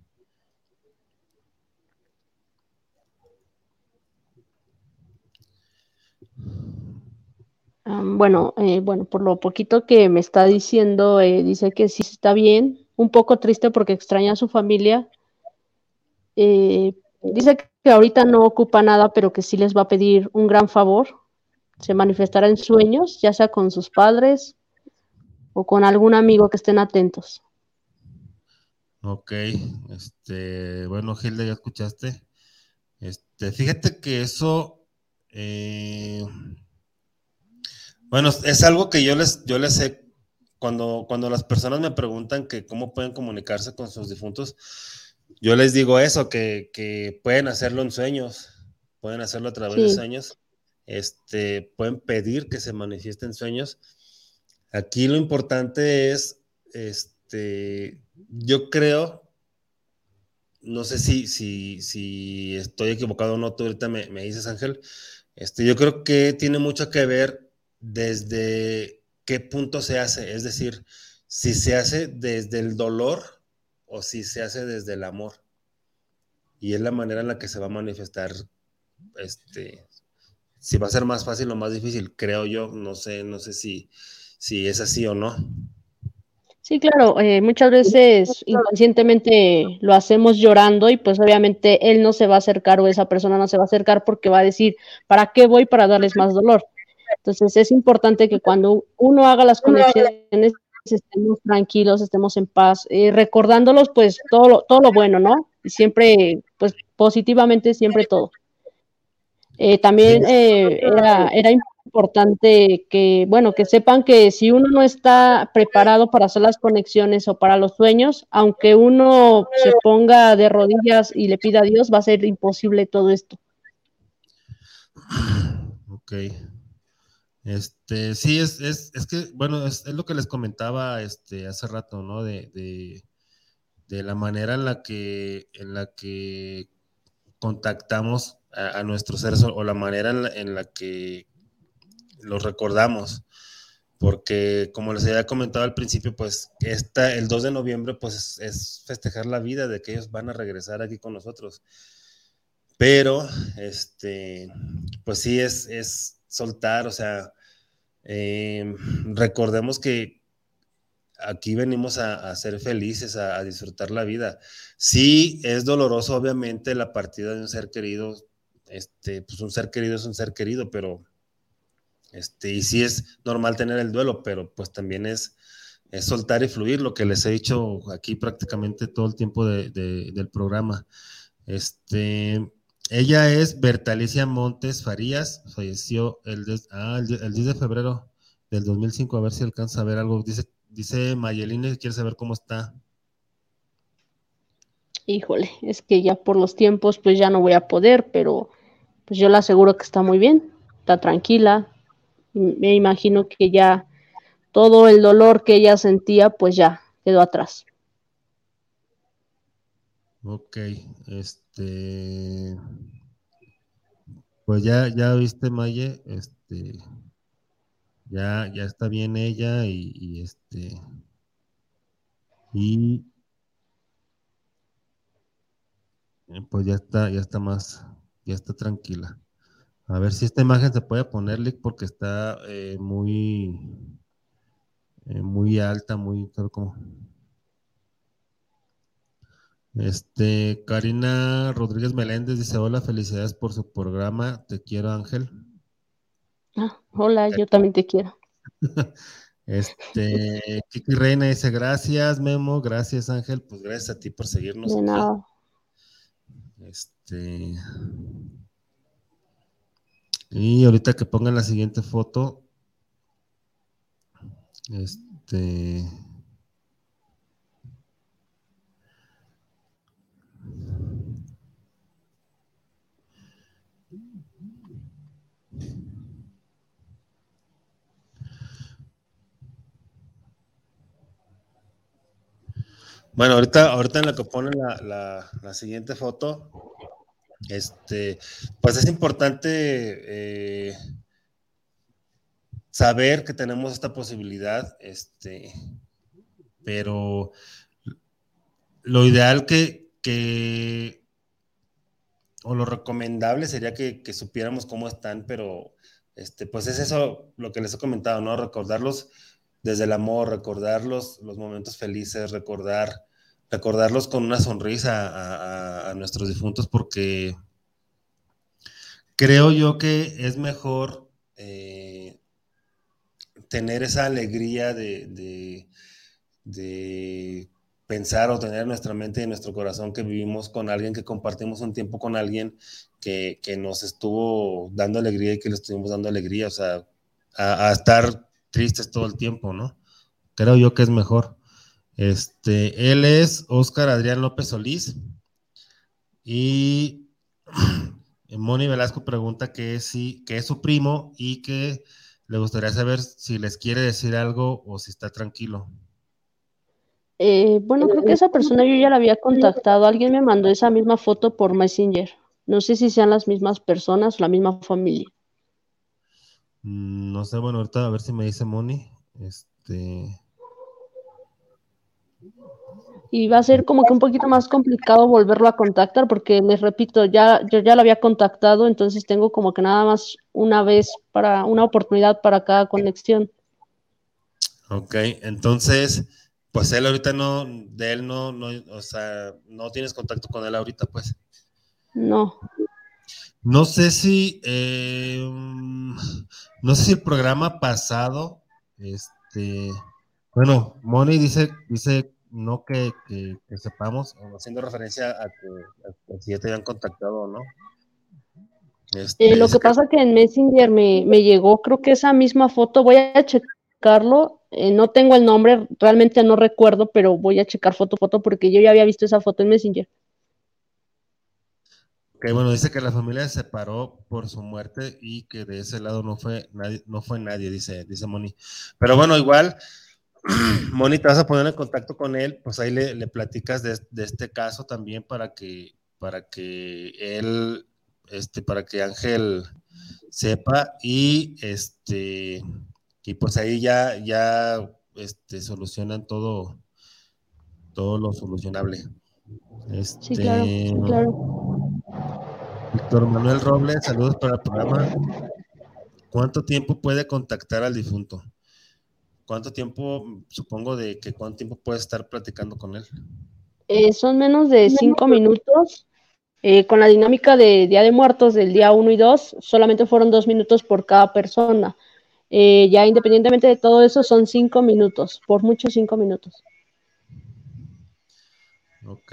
bueno, eh, bueno, por lo poquito que me está diciendo, eh, dice que sí está bien, un poco triste porque extraña a su familia. Eh, dice que ahorita no ocupa nada, pero que sí les va a pedir un gran favor. Se manifestará en sueños, ya sea con sus padres o con algún amigo que estén atentos. Ok, este, bueno, Gilda, ya escuchaste. Este, fíjate que eso, bueno, es algo que yo les, yo les sé, cuando, cuando las personas me preguntan que cómo pueden comunicarse con sus difuntos, yo les digo eso, que, pueden hacerlo en sueños, pueden hacerlo a través de sueños, este, pueden pedir que se manifiesten sueños. Aquí lo importante es, este, yo creo, no sé si, si, si estoy equivocado o no, tú ahorita me, me dices, Ángel, este, yo creo que tiene mucho que ver desde qué punto se hace, es decir, si se hace desde el dolor o si se hace desde el amor. Y es la manera en la que se va a manifestar, este, si va a ser más fácil o más difícil, creo yo, no sé, no sé si, si es así o no. Sí, claro, eh, muchas veces inconscientemente lo hacemos llorando y pues obviamente él no se va a acercar o esa persona no se va a acercar porque va a decir, ¿para qué voy para darles más dolor? Entonces es importante que cuando uno haga las conexiones estemos tranquilos, estemos en paz, eh, recordándolos pues todo lo, todo lo bueno, ¿no? Y siempre, pues positivamente, siempre todo. Eh, también eh, era, era importante que, bueno, que sepan que si uno no está preparado para hacer las conexiones o para los sueños, aunque uno se ponga de rodillas y le pida a Dios, va a ser imposible todo esto. Ok. Este, sí, es, es, es que, bueno, es, lo que les comentaba este, hace rato, ¿no? De, de, la manera en la que, en la que contactamos a, nuestros seres o, la manera en la, que los recordamos. Porque, como les había comentado al principio, pues esta, el 2 de noviembre, pues es, festejar la vida de que ellos van a regresar aquí con nosotros. Pero, este, pues sí, es, es soltar, o sea, eh, recordemos que aquí venimos a, ser felices, a, disfrutar la vida. Sí, es doloroso, obviamente, la partida de un ser querido. Este, pues un ser querido es un ser querido, pero este, y sí es normal tener el duelo, pero pues también es, soltar y fluir, lo que les he dicho aquí prácticamente todo el tiempo del programa. Este, ella es Bertalicia Montes Farías, falleció el, ah, el, 10 de febrero del 2005, a ver si alcanza a ver algo. Dice, dice quiere saber cómo está. Híjole, es que ya por los tiempos pues ya no voy a poder, pero pues yo le aseguro que está muy bien, está tranquila. Me imagino que ya todo el dolor que ella sentía pues ya quedó atrás. Ok, este. Pues ya, ya viste, Maye, este. Ya, ya está bien ella y, este. Y. Pues ya está, ya está más, ya está tranquila. A ver si esta imagen se puede poner, porque está eh, muy, eh, muy alta, muy, como. Este, Karina Rodríguez Meléndez dice, hola, felicidades por su programa, te quiero Ángel. Ah, hola, yo también te quiero. este, Kiki Reina dice, gracias Memo, gracias Ángel, pues gracias a ti por seguirnos. De nada. Este, y ahorita que pongan la siguiente foto, este... Bueno, ahorita, ahorita en la que pone la, siguiente foto, Este, pues es importante eh, saber que tenemos esta posibilidad, este, pero lo ideal que, que o lo recomendable sería que, que, supiéramos cómo están, pero este, pues es eso lo que les he comentado, ¿no? Recordarlos desde el amor, recordarlos los momentos felices, recordar, recordarlos con una sonrisa a, nuestros difuntos, porque creo yo que es mejor eh, tener esa alegría de, de, pensar o tener en nuestra mente y en nuestro corazón que vivimos con alguien, que compartimos un tiempo con alguien que, nos estuvo dando alegría y que le estuvimos dando alegría, o sea, a, estar tristes todo el tiempo, ¿no? Creo yo que es mejor. Este, él es Oscar Adrián López Solís y Moni Velasco pregunta que si, que es su primo y que le gustaría saber si les quiere decir algo o si está tranquilo. Eh, bueno, creo que esa persona yo ya la había contactado. Alguien me mandó esa misma foto por Messenger. No sé si sean las mismas personas o la misma familia. Mm, no sé, bueno, ahorita a ver si me dice Moni. Este y va a ser como que un poquito más complicado volverlo a contactar porque les repito, ya yo ya lo había contactado, entonces tengo como que nada más una vez para una oportunidad para cada conexión. Ok, entonces, pues él ahorita no, de él no, no, o sea, no tienes contacto con él ahorita, pues. No. No sé si, eh, no sé si el programa pasado, este, bueno, Moni dice, dice no que, sepamos, haciendo referencia a que, si ya te habían contactado o no. Este, eh, lo que, pasa que en Messenger me, llegó, creo que esa misma foto, voy a checarlo, eh, no tengo el nombre, realmente no recuerdo, pero voy a checar foto foto porque yo ya había visto esa foto en Messenger. Que bueno, dice que la familia se separó por su muerte y que de ese lado no fue nadie, no fue nadie, dice, dice Moni. Pero bueno, igual, Moni, te vas a poner en contacto con él, pues ahí le, platicas de, este caso también para que, para que él, este, para que Ángel sepa y este, y pues ahí ya, ya, este, solucionan todo, todo lo solucionable. Este, sí, claro, claro. Víctor Manuel Robles, saludos para el programa. ¿Cuánto tiempo puede contactar al difunto? ¿Cuánto tiempo, supongo de que cuánto tiempo puedes estar platicando con él? Eh, son menos de cinco minutos. Eh, con la dinámica de Día de Muertos del día 1 y 2, solamente fueron dos minutos por cada persona. Eh, ya independientemente de todo eso, son cinco minutos, por mucho cinco minutos. Ok.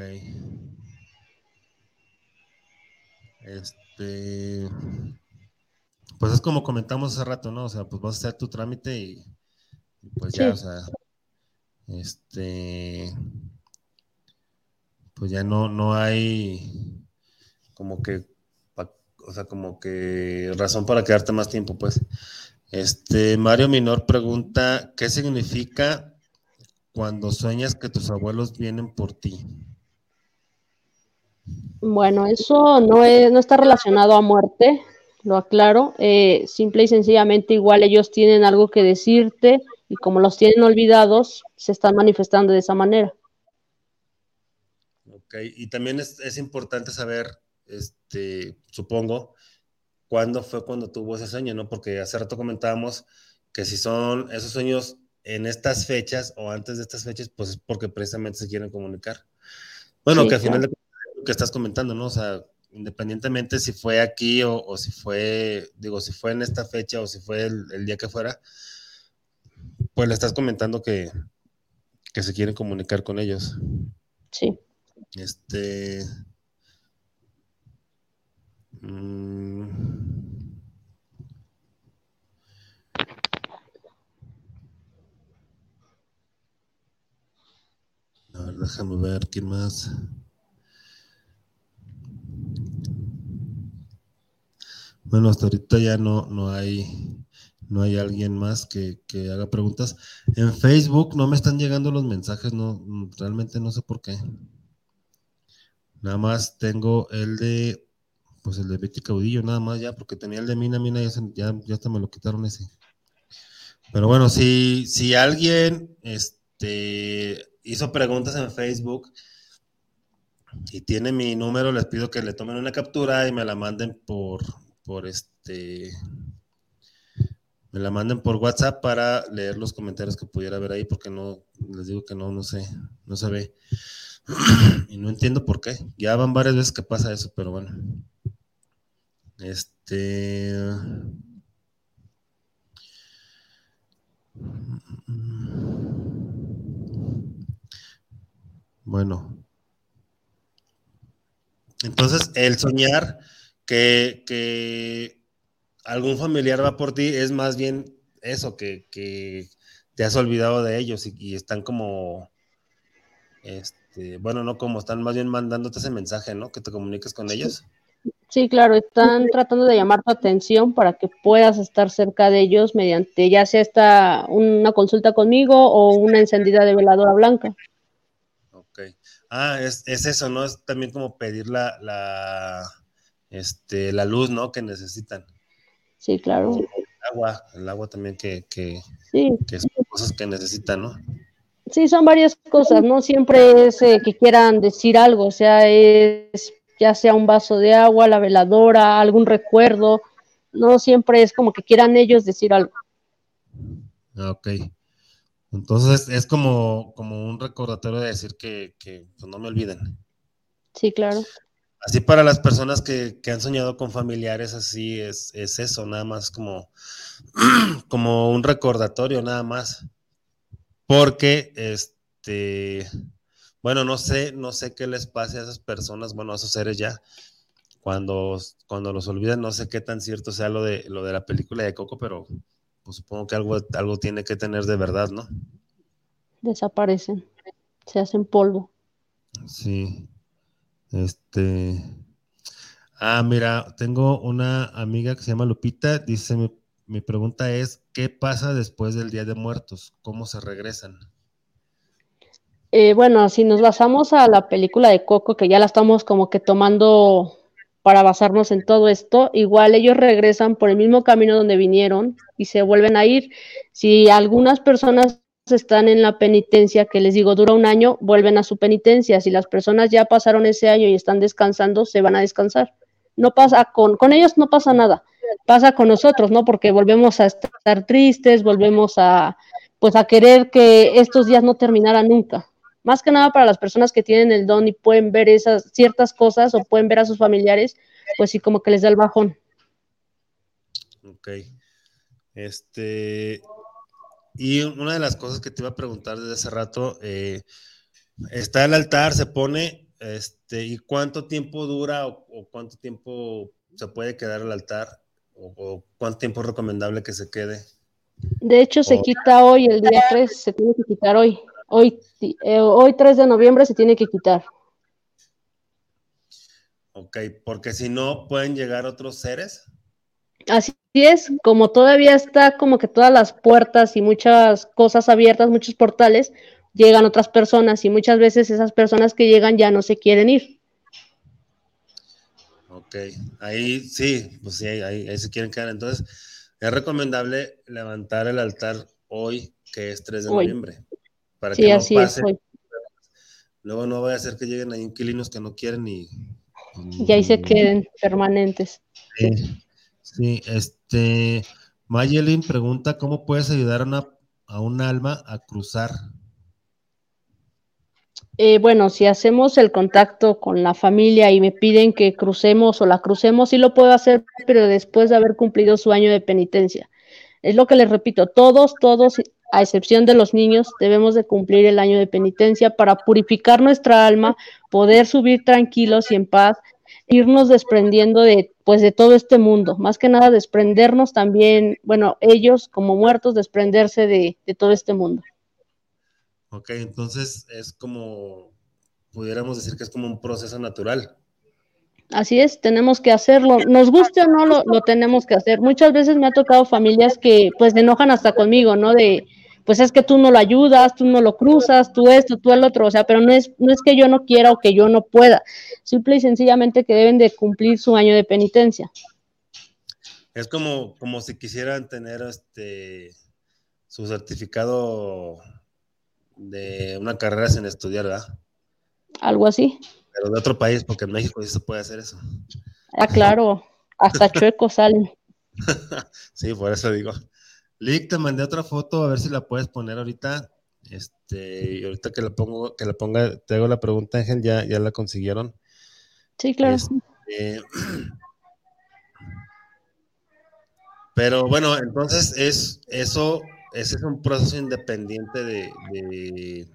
Este. Pues es como comentamos hace rato, ¿no? O sea, pues vas a hacer tu trámite y pues ya, o sea, este, pues ya no, no hay como que, o sea, como que razón para quedarte más tiempo, pues. Este, Mario Minor pregunta, ¿qué significa cuando sueñas que tus abuelos vienen por ti? Bueno, eso no, es, no está relacionado a muerte, lo aclaro. Eh, simple y sencillamente, igual ellos tienen algo que decirte, y como los tienen olvidados, se están manifestando de esa manera. Ok, y también es, importante saber, este, supongo, cuándo fue cuando tuvo ese sueño, ¿no? Porque hace rato comentábamos que si son esos sueños en estas fechas o antes de estas fechas, pues es porque precisamente se quieren comunicar. Bueno, que al final de lo que estás comentando, ¿no? O sea, independientemente si fue aquí o, si fue, digo, si fue en esta fecha o si fue el día que fuera, pues le estás comentando que, se quieren comunicar con ellos. Sí. Este. Mm, a ver, déjame ver quién más. Bueno, hasta ahorita ya no, no hay no hay alguien más que, haga preguntas. En Facebook no me están llegando los mensajes, no, realmente no sé por qué. Nada más tengo el de Pues el de Betty Caudillo, nada más ya, porque tenía el de Mina, Mina, ya, ya, ya hasta me lo quitaron ese. Pero bueno, si, si alguien este, hizo preguntas en Facebook y tiene mi número, les pido que le tomen una captura y me la manden por, por este, me la manden por WhatsApp para leer los comentarios que pudiera ver ahí, porque no, les digo que no, no sé, no se ve. y no entiendo por qué. Ya van varias veces que pasa eso, pero bueno. Este. Bueno. Entonces, el soñar que, que, algún familiar va por ti es más bien eso, que, que te has olvidado de ellos y, y, están como, este, bueno, no como, están más bien mandándote ese mensaje, ¿no? Que te comuniques con ellos. Sí, claro, están tratando de llamar tu atención para que puedas estar cerca de ellos mediante ya sea esta una consulta conmigo o una encendida de veladora blanca. Ok. Ah, es, es eso, ¿no? Es también como pedir la, la, este, la luz, ¿no? Que necesitan. Sí, claro. El agua, el agua también que, que, sí. que son cosas que necesitan, ¿no? Sí, son varias cosas, no siempre es eh, que quieran decir algo, o sea, es ya sea un vaso de agua, la veladora, algún recuerdo, no siempre es como que quieran ellos decir algo. Ah, ok. Entonces es como, como un recordatorio de decir que, que pues no me olviden. Sí, claro. Así para las personas que, que han soñado con familiares, así es, es, eso, nada más como, como un recordatorio, nada más. Porque, este, bueno, no sé, no sé qué les pase a esas personas, bueno, a esos seres ya, cuando, cuando los olvidan, no sé qué tan cierto sea lo de, lo de la película de Coco, pero pues supongo que algo, algo tiene que tener de verdad, ¿no? Desaparecen, se hacen polvo. Sí. Este. Ah, mira, tengo una amiga que se llama Lupita, dice, mi, mi pregunta es, ¿qué pasa después del Día de Muertos? ¿Cómo se regresan? Eh, bueno, si nos basamos a la película de Coco, que ya la estamos como que tomando para basarnos en todo esto, igual ellos regresan por el mismo camino donde vinieron y se vuelven a ir. Si algunas personas están en la penitencia, que les digo dura un año, vuelven a su penitencia. Si las personas ya pasaron ese año y están descansando, se van a descansar. No pasa con, con ellos no pasa nada, pasa con nosotros, ¿no? Porque volvemos a estar tristes, volvemos a pues a querer que estos días no terminaran nunca más que nada para las personas que tienen el don y pueden ver esas ciertas cosas o pueden ver a sus familiares, pues sí, como que les da el bajón. Ok. Este, y una de las cosas que te iba a preguntar desde hace rato, eh, está el altar, se pone, este, ¿y cuánto tiempo dura o, o cuánto tiempo se puede quedar el altar? O, o, cuánto tiempo es recomendable que se quede? De hecho, se quita hoy, el día 3, se tiene que quitar hoy. Hoy, eh, hoy 3 de noviembre se tiene que quitar. Ok, porque si no, ¿pueden llegar otros seres? Así es, como todavía está como que todas las puertas y muchas cosas abiertas, muchos portales, llegan otras personas y muchas veces esas personas que llegan ya no se quieren ir. Ok, ahí sí, pues sí, ahí, ahí se quieren quedar. Entonces, es recomendable levantar el altar hoy, que es 3 de hoy. noviembre para sí, que no pase. Luego no vaya a ser que lleguen ahí inquilinos que no quieren y. Y ahí se queden permanentes. Sí, sí este. Mayelin pregunta: ¿Cómo puedes ayudar a, una, a un alma a cruzar? Eh, bueno, si hacemos el contacto con la familia y me piden que crucemos o la crucemos, sí lo puedo hacer, pero después de haber cumplido su año de penitencia. Es lo que les repito, todos, todos a excepción de los niños, debemos de cumplir el año de penitencia para purificar nuestra alma, poder subir tranquilos y en paz, irnos desprendiendo de pues de todo este mundo, más que nada desprendernos también, bueno, ellos como muertos, desprenderse de, de todo este mundo. Ok, entonces es como, pudiéramos decir que es como un proceso natural. Así es, tenemos que hacerlo. Nos guste o no, lo, lo, tenemos que hacer. Muchas veces me ha tocado familias que pues se enojan hasta conmigo, ¿no? De, pues es que tú no lo ayudas, tú no lo cruzas, tú esto, tú el otro, o sea, pero no es, no es que yo no quiera o que yo no pueda, simple y sencillamente que deben de cumplir su año de penitencia. Es como, como si quisieran tener este su certificado de una carrera sin estudiar, ¿verdad? Algo así. Pero de otro país, porque en México sí se puede hacer eso. Ah, claro, hasta chueco salen. sí, por eso digo. Lick, te mandé otra foto, a ver si la puedes poner ahorita. Este, y ahorita que la pongo, que la ponga, te hago la pregunta, Ángel, ya, ya la consiguieron. Sí, claro. Este, pero bueno, entonces es eso, ese es un proceso independiente de, de,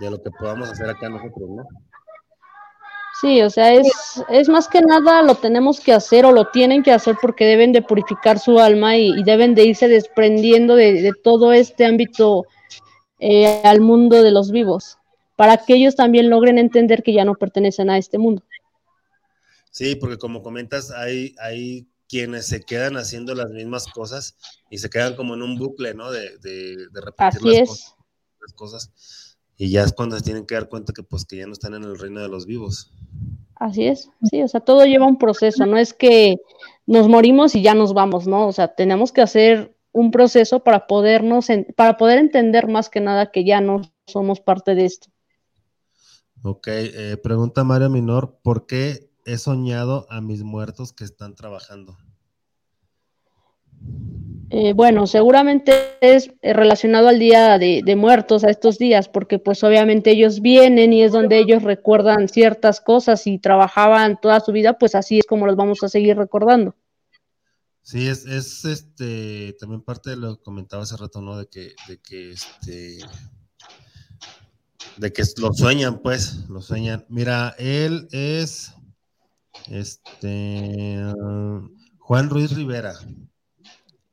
de lo que podamos hacer acá nosotros, ¿no? Sí, o sea, es, es más que nada lo tenemos que hacer o lo tienen que hacer porque deben de purificar su alma y, deben de irse desprendiendo de, todo este ámbito eh, al mundo de los vivos, para que ellos también logren entender que ya no pertenecen a este mundo. Sí, porque como comentas, hay, hay quienes se quedan haciendo las mismas cosas y se quedan como en un bucle, ¿no? De, de, repetir Así es. las cosas y ya es cuando se tienen que dar cuenta que pues que ya no están en el reino de los vivos. Así es, sí, o sea, todo lleva un proceso, no es que nos morimos y ya nos vamos, ¿no? O sea, tenemos que hacer un proceso para podernos, para poder entender más que nada que ya no somos parte de esto. Ok, eh, pregunta Mario Minor, ¿por qué he soñado a mis muertos que están trabajando? Eh, bueno, seguramente es eh, relacionado al día de, muertos, a estos días, porque pues obviamente ellos vienen y es donde ellos recuerdan ciertas cosas y trabajaban toda su vida, pues así es como los vamos a seguir recordando. Sí, es, es este también parte de lo que comentaba hace rato, ¿no? De que, de que este de que lo sueñan, pues, lo sueñan. Mira, él es este Juan Ruiz Rivera.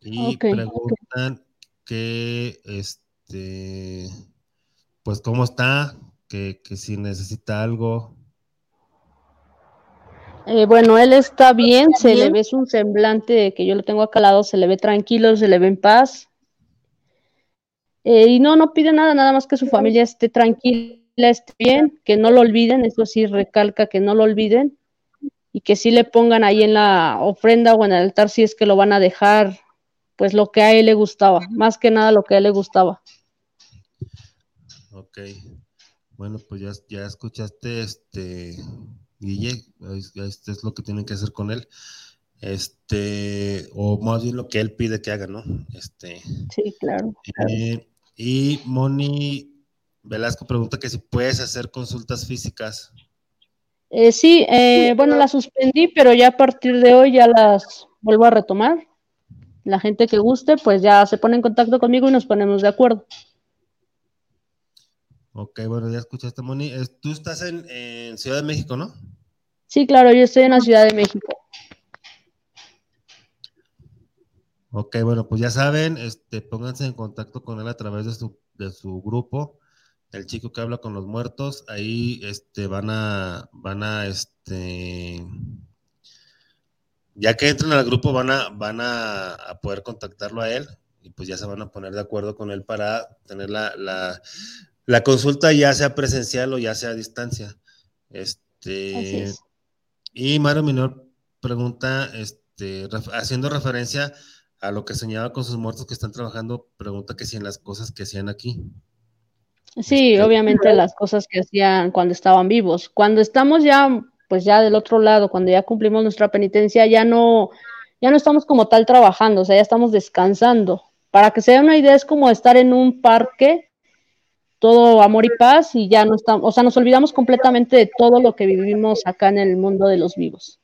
Y preguntan que, este, pues, ¿cómo está? Que, si necesita algo. Eh, bueno, él está bien, se le ve un semblante que yo lo tengo acá al lado, se le ve tranquilo, se le ve en paz. Eh, y no, no pide nada, nada más que su familia esté tranquila, esté bien, que no lo olviden, eso sí recalca que no lo olviden y que sí le pongan ahí en la ofrenda o en el altar si es que lo van a dejar pues lo que a él le gustaba, más que nada lo que a él le gustaba. Ok. Bueno, pues ya, ya escuchaste, este, Guille, este es lo que tienen que hacer con él. Este, o más bien lo que él pide que haga, ¿no? Este. Sí, claro. Eh, y Moni Velasco pregunta que si puedes hacer consultas físicas. Eh, sí, eh, bueno, las suspendí, pero ya a partir de hoy ya las vuelvo a retomar la gente que guste, pues ya se pone en contacto conmigo y nos ponemos de acuerdo. Ok, bueno, ya escuchaste, Moni. Tú estás en, Ciudad de México, ¿no? Sí, claro, yo estoy en la Ciudad de México. Ok, bueno, pues ya saben, este, pónganse en contacto con él a través de su, de su grupo, el chico que habla con los muertos. Ahí este, van a, van a, este, ya que entren al grupo van a, van a, poder contactarlo a él y pues ya se van a poner de acuerdo con él para tener la, consulta ya sea presencial o ya sea a distancia. Este, y Mario Minor pregunta, este, haciendo referencia a lo que soñaba con sus muertos que están trabajando, pregunta que si en las cosas que hacían aquí. Sí, este, obviamente las cosas que hacían cuando estaban vivos. Cuando estamos ya pues ya del otro lado, cuando ya cumplimos nuestra penitencia, ya no, ya no estamos como tal trabajando, o sea, ya estamos descansando. Para que se una idea, es como estar en un parque, todo amor y paz, y ya no estamos, o sea, nos olvidamos completamente de todo lo que vivimos acá en el mundo de los vivos.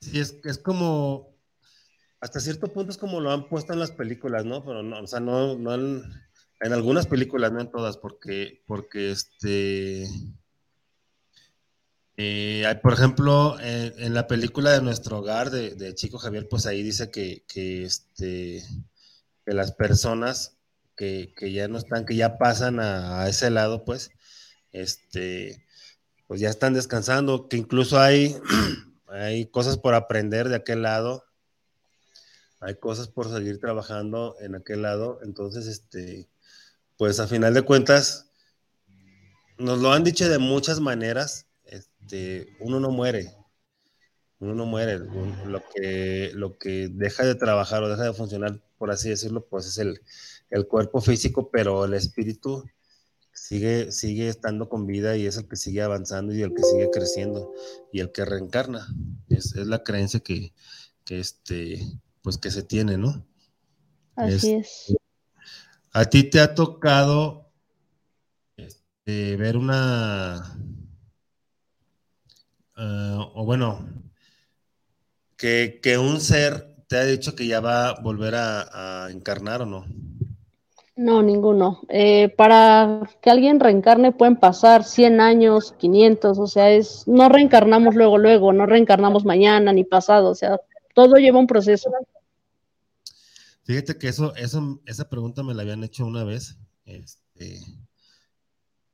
Sí, es, es como, hasta cierto punto es como lo han puesto en las películas, ¿no? Pero no, o sea, no, no en algunas películas, no en todas, porque, porque este eh, por ejemplo, en, la película de Nuestro Hogar de, Chico Javier, pues ahí dice que, este, las personas que, ya no están, que ya pasan a, ese lado, pues, este, pues ya están descansando, que incluso hay, hay cosas por aprender de aquel lado. hay cosas por seguir trabajando en aquel lado, entonces, este, pues a final de cuentas, nos lo han dicho de muchas maneras, este, uno no muere, uno no muere, lo, que, lo que deja de trabajar o deja de funcionar, por así decirlo, pues es el, el cuerpo físico, pero el espíritu sigue, sigue estando con vida y es el que sigue avanzando y el que sigue creciendo y el que reencarna. Es, es la creencia que, que, este, pues que se tiene, ¿no? Así es. ¿A ti te ha tocado este, ver una, uh, o bueno, que, que, un ser te ha dicho que ya va a volver a, a encarnar o no? No, ninguno. Eh, para que alguien reencarne pueden pasar 100 años, 500, o sea, es no reencarnamos luego, luego, no reencarnamos mañana ni pasado, o sea, todo lleva un proceso. Fíjate que eso, eso, esa pregunta me la habían hecho una vez, este,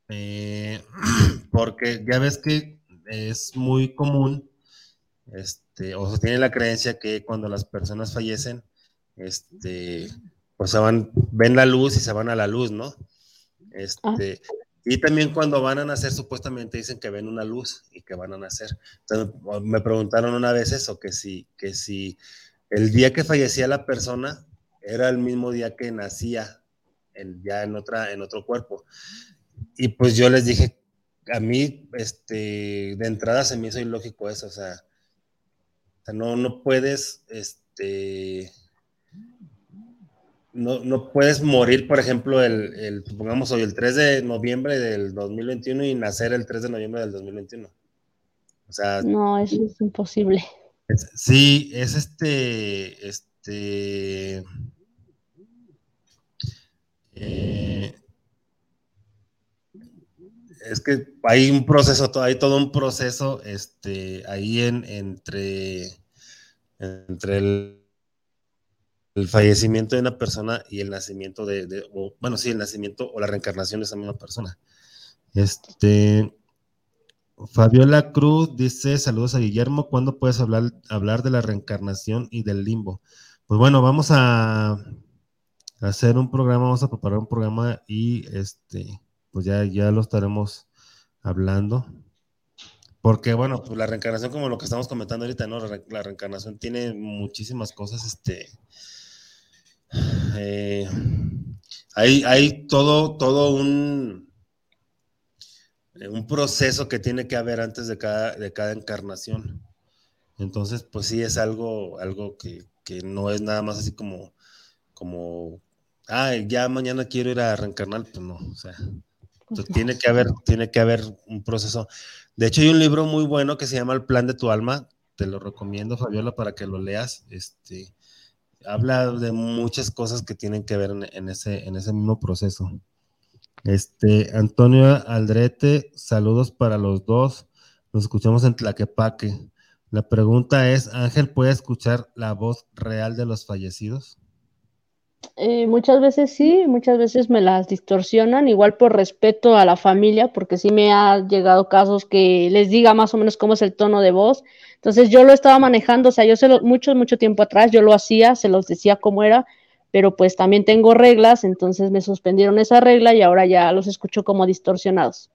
eh, porque ya ves que es muy común, este, o se tiene la creencia que cuando las personas fallecen, este, pues se van, ven la luz y se van a la luz, ¿no? Este, Y también cuando van a nacer, supuestamente dicen que ven una luz y que van a nacer. Entonces me preguntaron una vez eso, que si, que si el día que fallecía la persona era el mismo día que nacía en, ya en, otra, en otro cuerpo. Y pues yo les dije, a mí, este, de entrada se me hizo ilógico eso, o sea, o sea no, no puedes, este, no, no, puedes morir, por ejemplo, el, el, supongamos hoy, el 3 de noviembre del 2021 y nacer el 3 de noviembre del 2021. O sea. No, eso es imposible. Es, sí, es este. Este. Eh, es que hay un proceso, hay todo un proceso este, ahí en, entre, entre el el fallecimiento de una persona y el nacimiento de, o, bueno, sí, el nacimiento o la reencarnación de esa misma persona. Este, Fabiola Cruz dice, saludos a Guillermo, ¿cuándo puedes hablar, hablar de la reencarnación y del limbo? Pues bueno, vamos a hacer un programa, vamos a preparar un programa y este, pues ya, ya lo estaremos hablando. Porque, bueno, pues la reencarnación, como lo que estamos comentando ahorita, ¿no? La reencarnación tiene muchísimas cosas, este, eh, hay, hay todo, todo un, un proceso que tiene que haber antes de cada, de cada encarnación. Entonces, pues sí, es algo, algo que, que no es nada más así como, como, ah, ya mañana quiero ir a reencarnar, pues no, o sea, tiene que haber, tiene que haber un proceso. De hecho, hay un libro muy bueno que se llama El plan de tu alma, te lo recomiendo, Fabiola, para que lo leas. Este, habla de muchas cosas que tienen que ver en, ese, en ese mismo proceso. Este, Antonio Aldrete, saludos para los dos. Nos escuchamos en Tlaquepaque. La pregunta es, ¿Ángel puede escuchar la voz real de los fallecidos? Eh, muchas veces sí, muchas veces me las distorsionan, igual por respeto a la familia, porque sí me ha llegado casos que les diga más o menos cómo es el tono de voz. Entonces yo lo estaba manejando, o sea, yo se lo, mucho, mucho tiempo atrás yo lo hacía, se los decía cómo era, pero pues también tengo reglas, entonces me suspendieron esa regla y ahora ya los escucho como distorsionados.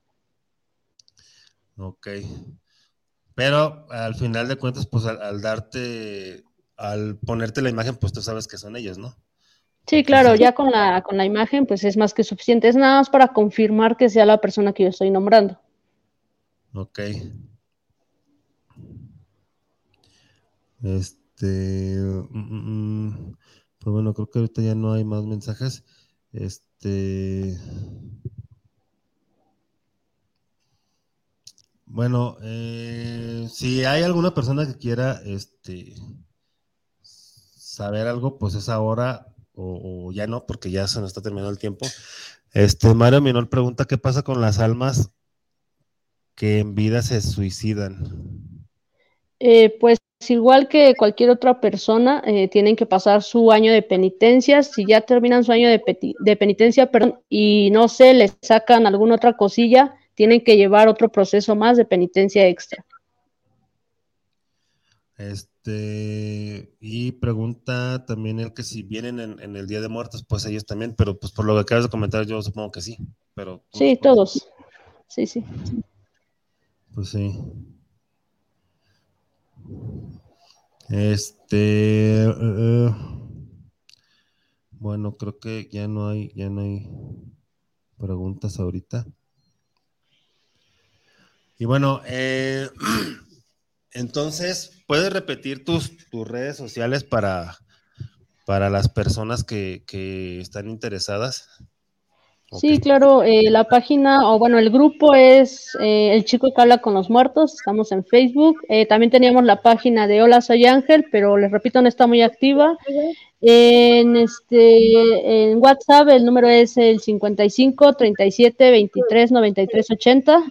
Ok. Pero al final de cuentas, pues al, al darte, al ponerte la imagen, pues tú sabes que son ellos, ¿no? Sí, claro, ya con la, con la imagen pues es más que suficiente. Es nada más para confirmar que sea la persona que yo estoy nombrando. Ok. Este, mm, mm, mm, pues bueno, creo que ahorita ya no hay más mensajes. Este, bueno, eh, si hay alguna persona que quiera, este, saber algo, pues es ahora o, ya no, porque ya se nos está terminando el tiempo. Este, Mario Minor pregunta qué pasa con las almas que en vida se suicidan. Eh, pues igual que cualquier otra persona, eh, tienen que pasar su año de penitencia. Si ya terminan su año de, de penitencia perdón, y no se les sacan alguna otra cosilla, tienen que llevar otro proceso más de penitencia extra. Este Este, y pregunta también el que si vienen en, el Día de Muertos, pues ellos también, pero pues por lo que acabas de comentar, yo supongo que sí. Pero, pues, sí, todos. Sí, sí. Pues sí. Este. Eh, eh, bueno, creo que ya no hay, ya no hay preguntas ahorita. Y bueno, eh, entonces, ¿puedes repetir tus, tus redes sociales para, para las personas que, están interesadas? Sí, claro, eh, la página, o bueno, el grupo es eh, El Chico que habla con los muertos, estamos en Facebook. Eh, también teníamos la página de Hola, soy Ángel, pero les repito, no está muy activa. En, este, en WhatsApp el número es el 55 37 23 93 80,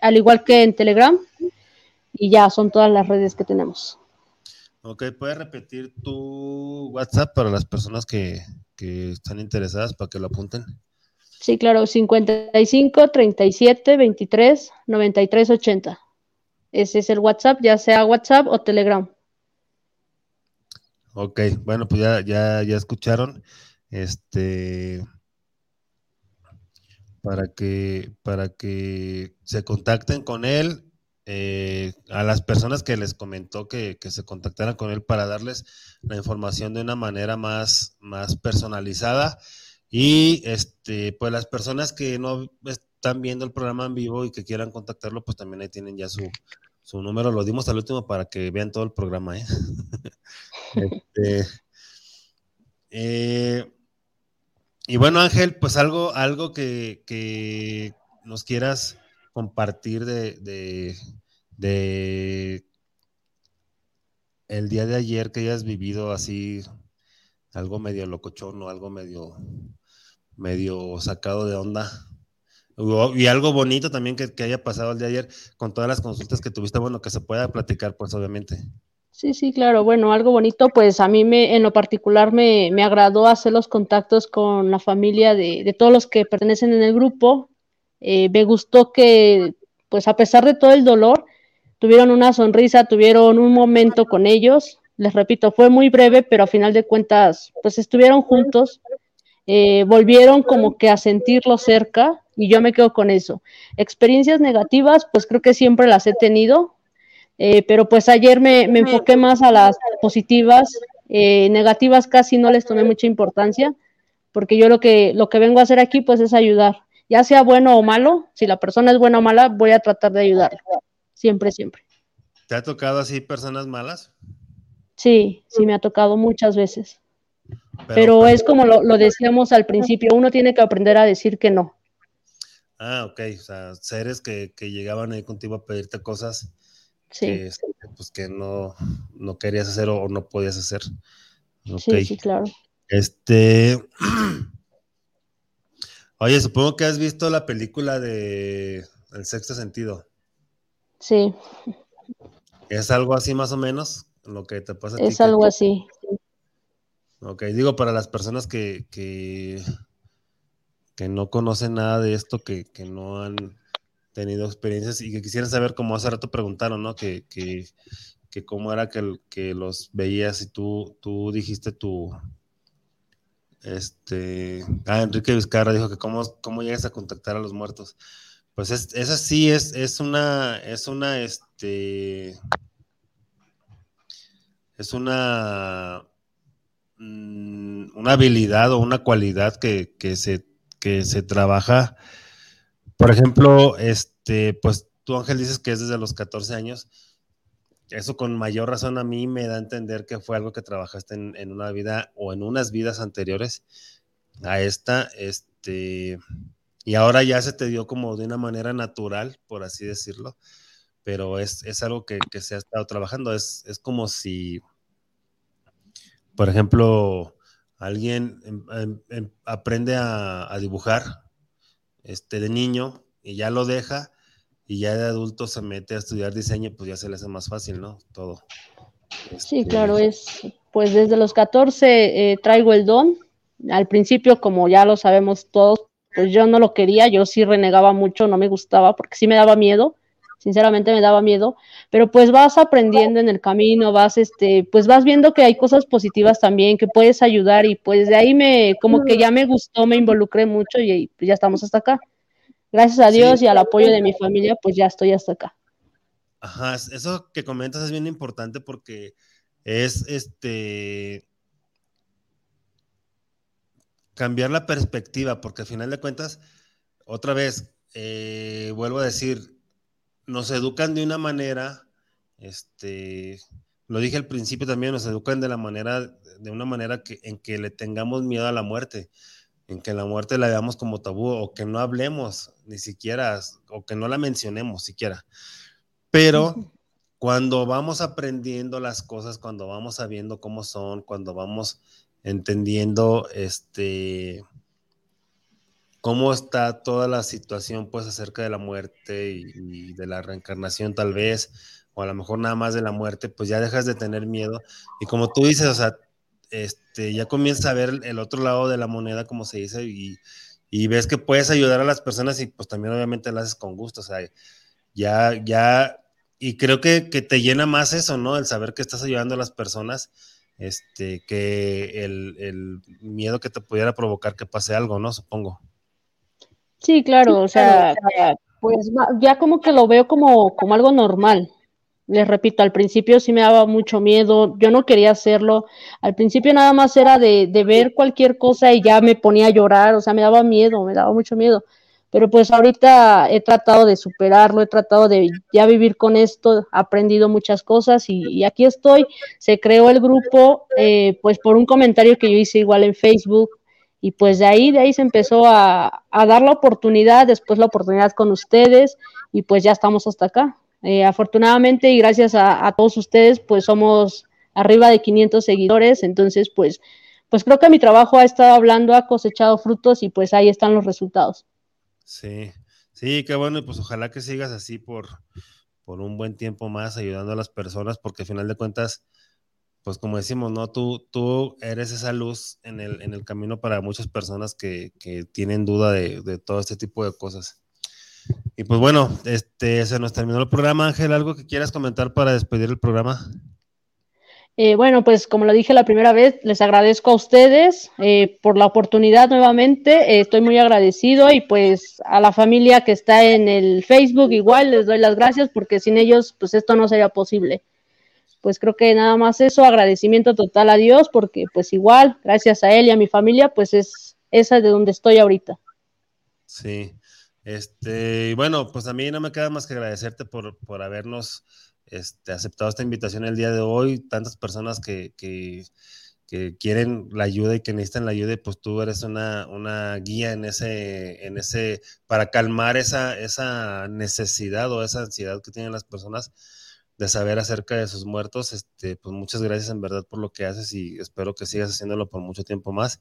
al igual que en Telegram. Y ya son todas las redes que tenemos. Ok, ¿puedes repetir tu WhatsApp para las personas que, que están interesadas para que lo apunten? Sí, claro, 55 37 23 93 80. Ese es el WhatsApp, ya sea WhatsApp o Telegram. Ok, bueno, pues ya, ya, ya escucharon. Este para que, para que se contacten con él. Eh, a las personas que les comentó que, que, se contactaran con él para darles la información de una manera más, más personalizada. Y este, pues las personas que no están viendo el programa en vivo y que quieran contactarlo, pues también ahí tienen ya su, su número. Lo dimos al último para que vean todo el programa. ¿eh? este, eh, y bueno, Ángel, pues algo, algo que, que nos quieras compartir de, de, de, el día de ayer que hayas vivido así, algo medio locochón o algo medio medio sacado de onda. Y algo bonito también que, haya pasado el día de ayer con todas las consultas que tuviste, bueno, que se pueda platicar, pues obviamente. Sí, sí, claro. Bueno, algo bonito, pues a mí me, en lo particular me, me agradó hacer los contactos con la familia de, de todos los que pertenecen en el grupo. Eh, me gustó que, pues a pesar de todo el dolor, tuvieron una sonrisa, tuvieron un momento con ellos. Les repito, fue muy breve, pero a final de cuentas, pues estuvieron juntos eh, volvieron como que a sentirlo cerca y yo me quedo con eso. Experiencias negativas, pues creo que siempre las he tenido, eh, pero pues ayer me, enfoqué más a las positivas, eh, negativas casi no les tomé mucha importancia, porque yo lo que, lo que vengo a hacer aquí pues es ayudar, ya sea bueno o malo, si la persona es buena o mala, voy a tratar de ayudarla, siempre, siempre. ¿Te ha tocado así personas malas? Sí, sí me ha tocado muchas veces. Pero, es como lo, decíamos al principio, uno tiene que aprender a decir que no. Ah, ok, o sea, seres que, llegaban ahí contigo a pedirte cosas que, este, pues, que no, no querías hacer o, no podías hacer. Sí, sí, claro. Este, oye, supongo que has visto la película de El sexto sentido. Sí. ¿Es algo así más o menos lo que te pasa a Es algo así. Ok, digo para las personas que, que, no conocen nada de esto, que, no han tenido experiencias y que quisieran saber, como hace rato preguntaron, ¿no? Que, que, cómo era que, que los veías y tú, tú dijiste tu... Este, ah, Enrique Vizcarra dijo que cómo, cómo llegas a contactar a los muertos. Pues es, esa sí es, es una, es una, este, es una Mm, una habilidad o una cualidad que, se, que se trabaja. Por ejemplo, este, pues tú Ángel dices que es desde los 14 años. Eso con mayor razón a mí me da a entender que fue algo que trabajaste en, una vida o en unas vidas anteriores a esta, este, y ahora ya se te dio como de una manera natural, por así decirlo, pero es, algo que, se ha estado trabajando, es, es como si por ejemplo, alguien em, em, em, aprende a, dibujar este, de niño y ya lo deja y ya de adulto se mete a estudiar diseño, pues ya se le hace más fácil, ¿no? Todo. Sí, este, claro, es, pues desde los 14 eh, traigo el don. Al principio, como ya lo sabemos todos, pues yo no lo quería, yo sí renegaba mucho, no me gustaba porque sí me daba miedo, sinceramente me daba miedo, pero pues vas aprendiendo en el camino, vas, este, pues vas viendo que hay cosas positivas también, que puedes ayudar y pues de ahí me, como que ya me gustó, me involucré mucho y pues ya estamos hasta acá. Gracias a Dios y al apoyo de mi familia, pues ya estoy hasta acá. Ajá, eso que comentas es bien importante porque es este cambiar la perspectiva, porque al final de cuentas, otra vez, eh, vuelvo a decir, nos educan de una manera, este, lo dije al principio también, nos educan de la manera, de una manera que, en que le tengamos miedo a la muerte, en que la muerte la veamos como tabú, o que no hablemos ni siquiera, o que no la mencionemos siquiera. Pero cuando vamos aprendiendo las cosas, cuando vamos sabiendo cómo son, cuando vamos entendiendo este cómo está toda la situación pues acerca de la muerte y, de la reencarnación tal vez, o a lo mejor nada más de la muerte, pues ya dejas de tener miedo. Y como tú dices, o sea, este, ya comienzas a ver el otro lado de la moneda, como se dice, y, y ves que puedes ayudar a las personas y pues también obviamente lo haces con gusto, o sea, ya, ya, y creo que, que te llena más eso, ¿no? El saber que estás ayudando a las personas este, que el, el, miedo que te pudiera provocar que pase algo, ¿no? Supongo. Sí, claro, o sea, pues ya como que lo veo como, como algo normal. Les repito, al principio sí me daba mucho miedo, yo no quería hacerlo. Al principio nada más era de, ver cualquier cosa y ya me ponía a llorar, o sea, me daba miedo, me daba mucho miedo pero pues ahorita he tratado de superarlo, he tratado de ya vivir con esto, he aprendido muchas cosas y, aquí estoy. Se creó el grupo eh, pues por un comentario que yo hice igual en Facebook y pues de ahí, de ahí se empezó a, dar la oportunidad, después la oportunidad con ustedes y pues ya estamos hasta acá. Eh, afortunadamente y gracias a, todos ustedes, pues somos arriba de 500 seguidores, entonces pues, pues creo que mi trabajo ha estado hablando, ha cosechado frutos y pues ahí están los resultados. Sí, sí, qué bueno, y pues ojalá que sigas así por, por un buen tiempo más ayudando a las personas, porque al final de cuentas, pues como decimos, ¿no? Tú, tú eres esa luz en el, en el camino para muchas personas que, tienen duda de, todo este tipo de cosas. Y pues bueno, este se nos terminó el programa. Ángel, ¿algo que quieras comentar para despedir el programa? Eh, bueno, pues como lo dije la primera vez, les agradezco a ustedes eh, por la oportunidad nuevamente. Eh, estoy muy agradecido y pues a la familia que está en el Facebook igual les doy las gracias porque sin ellos pues esto no sería posible pues creo que nada más eso, agradecimiento total a Dios, porque pues igual, gracias a Él y a mi familia, pues es esa de donde estoy ahorita. Sí, este, y bueno, pues a mí no me queda más que agradecerte por, por habernos este, aceptado esta invitación el día de hoy, tantas personas que, que, quieren la ayuda y que necesitan la ayuda, pues tú eres una, una guía en ese, en ese, para calmar esa, esa necesidad o esa ansiedad que tienen las personas de saber acerca de sus muertos. Este, pues muchas gracias en verdad por lo que haces y espero que sigas haciéndolo por mucho tiempo más.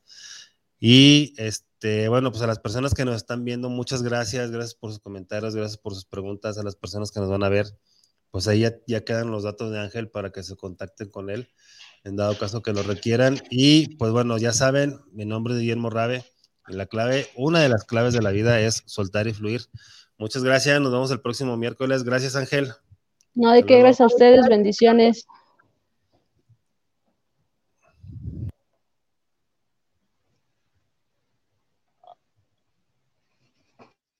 Y este, bueno, pues a las personas que nos están viendo, muchas gracias, gracias por sus comentarios, gracias por sus preguntas, a las personas que nos van a ver, pues ahí ya, quedan los datos de Ángel para que se contacten con él, en dado caso que lo requieran. Y pues bueno, ya saben, mi nombre es Guillermo Rabe y la clave, una de las claves de la vida es soltar y fluir. Muchas gracias, nos vemos el próximo miércoles. Gracias Ángel. No, de qué, gracias a ustedes, bendiciones.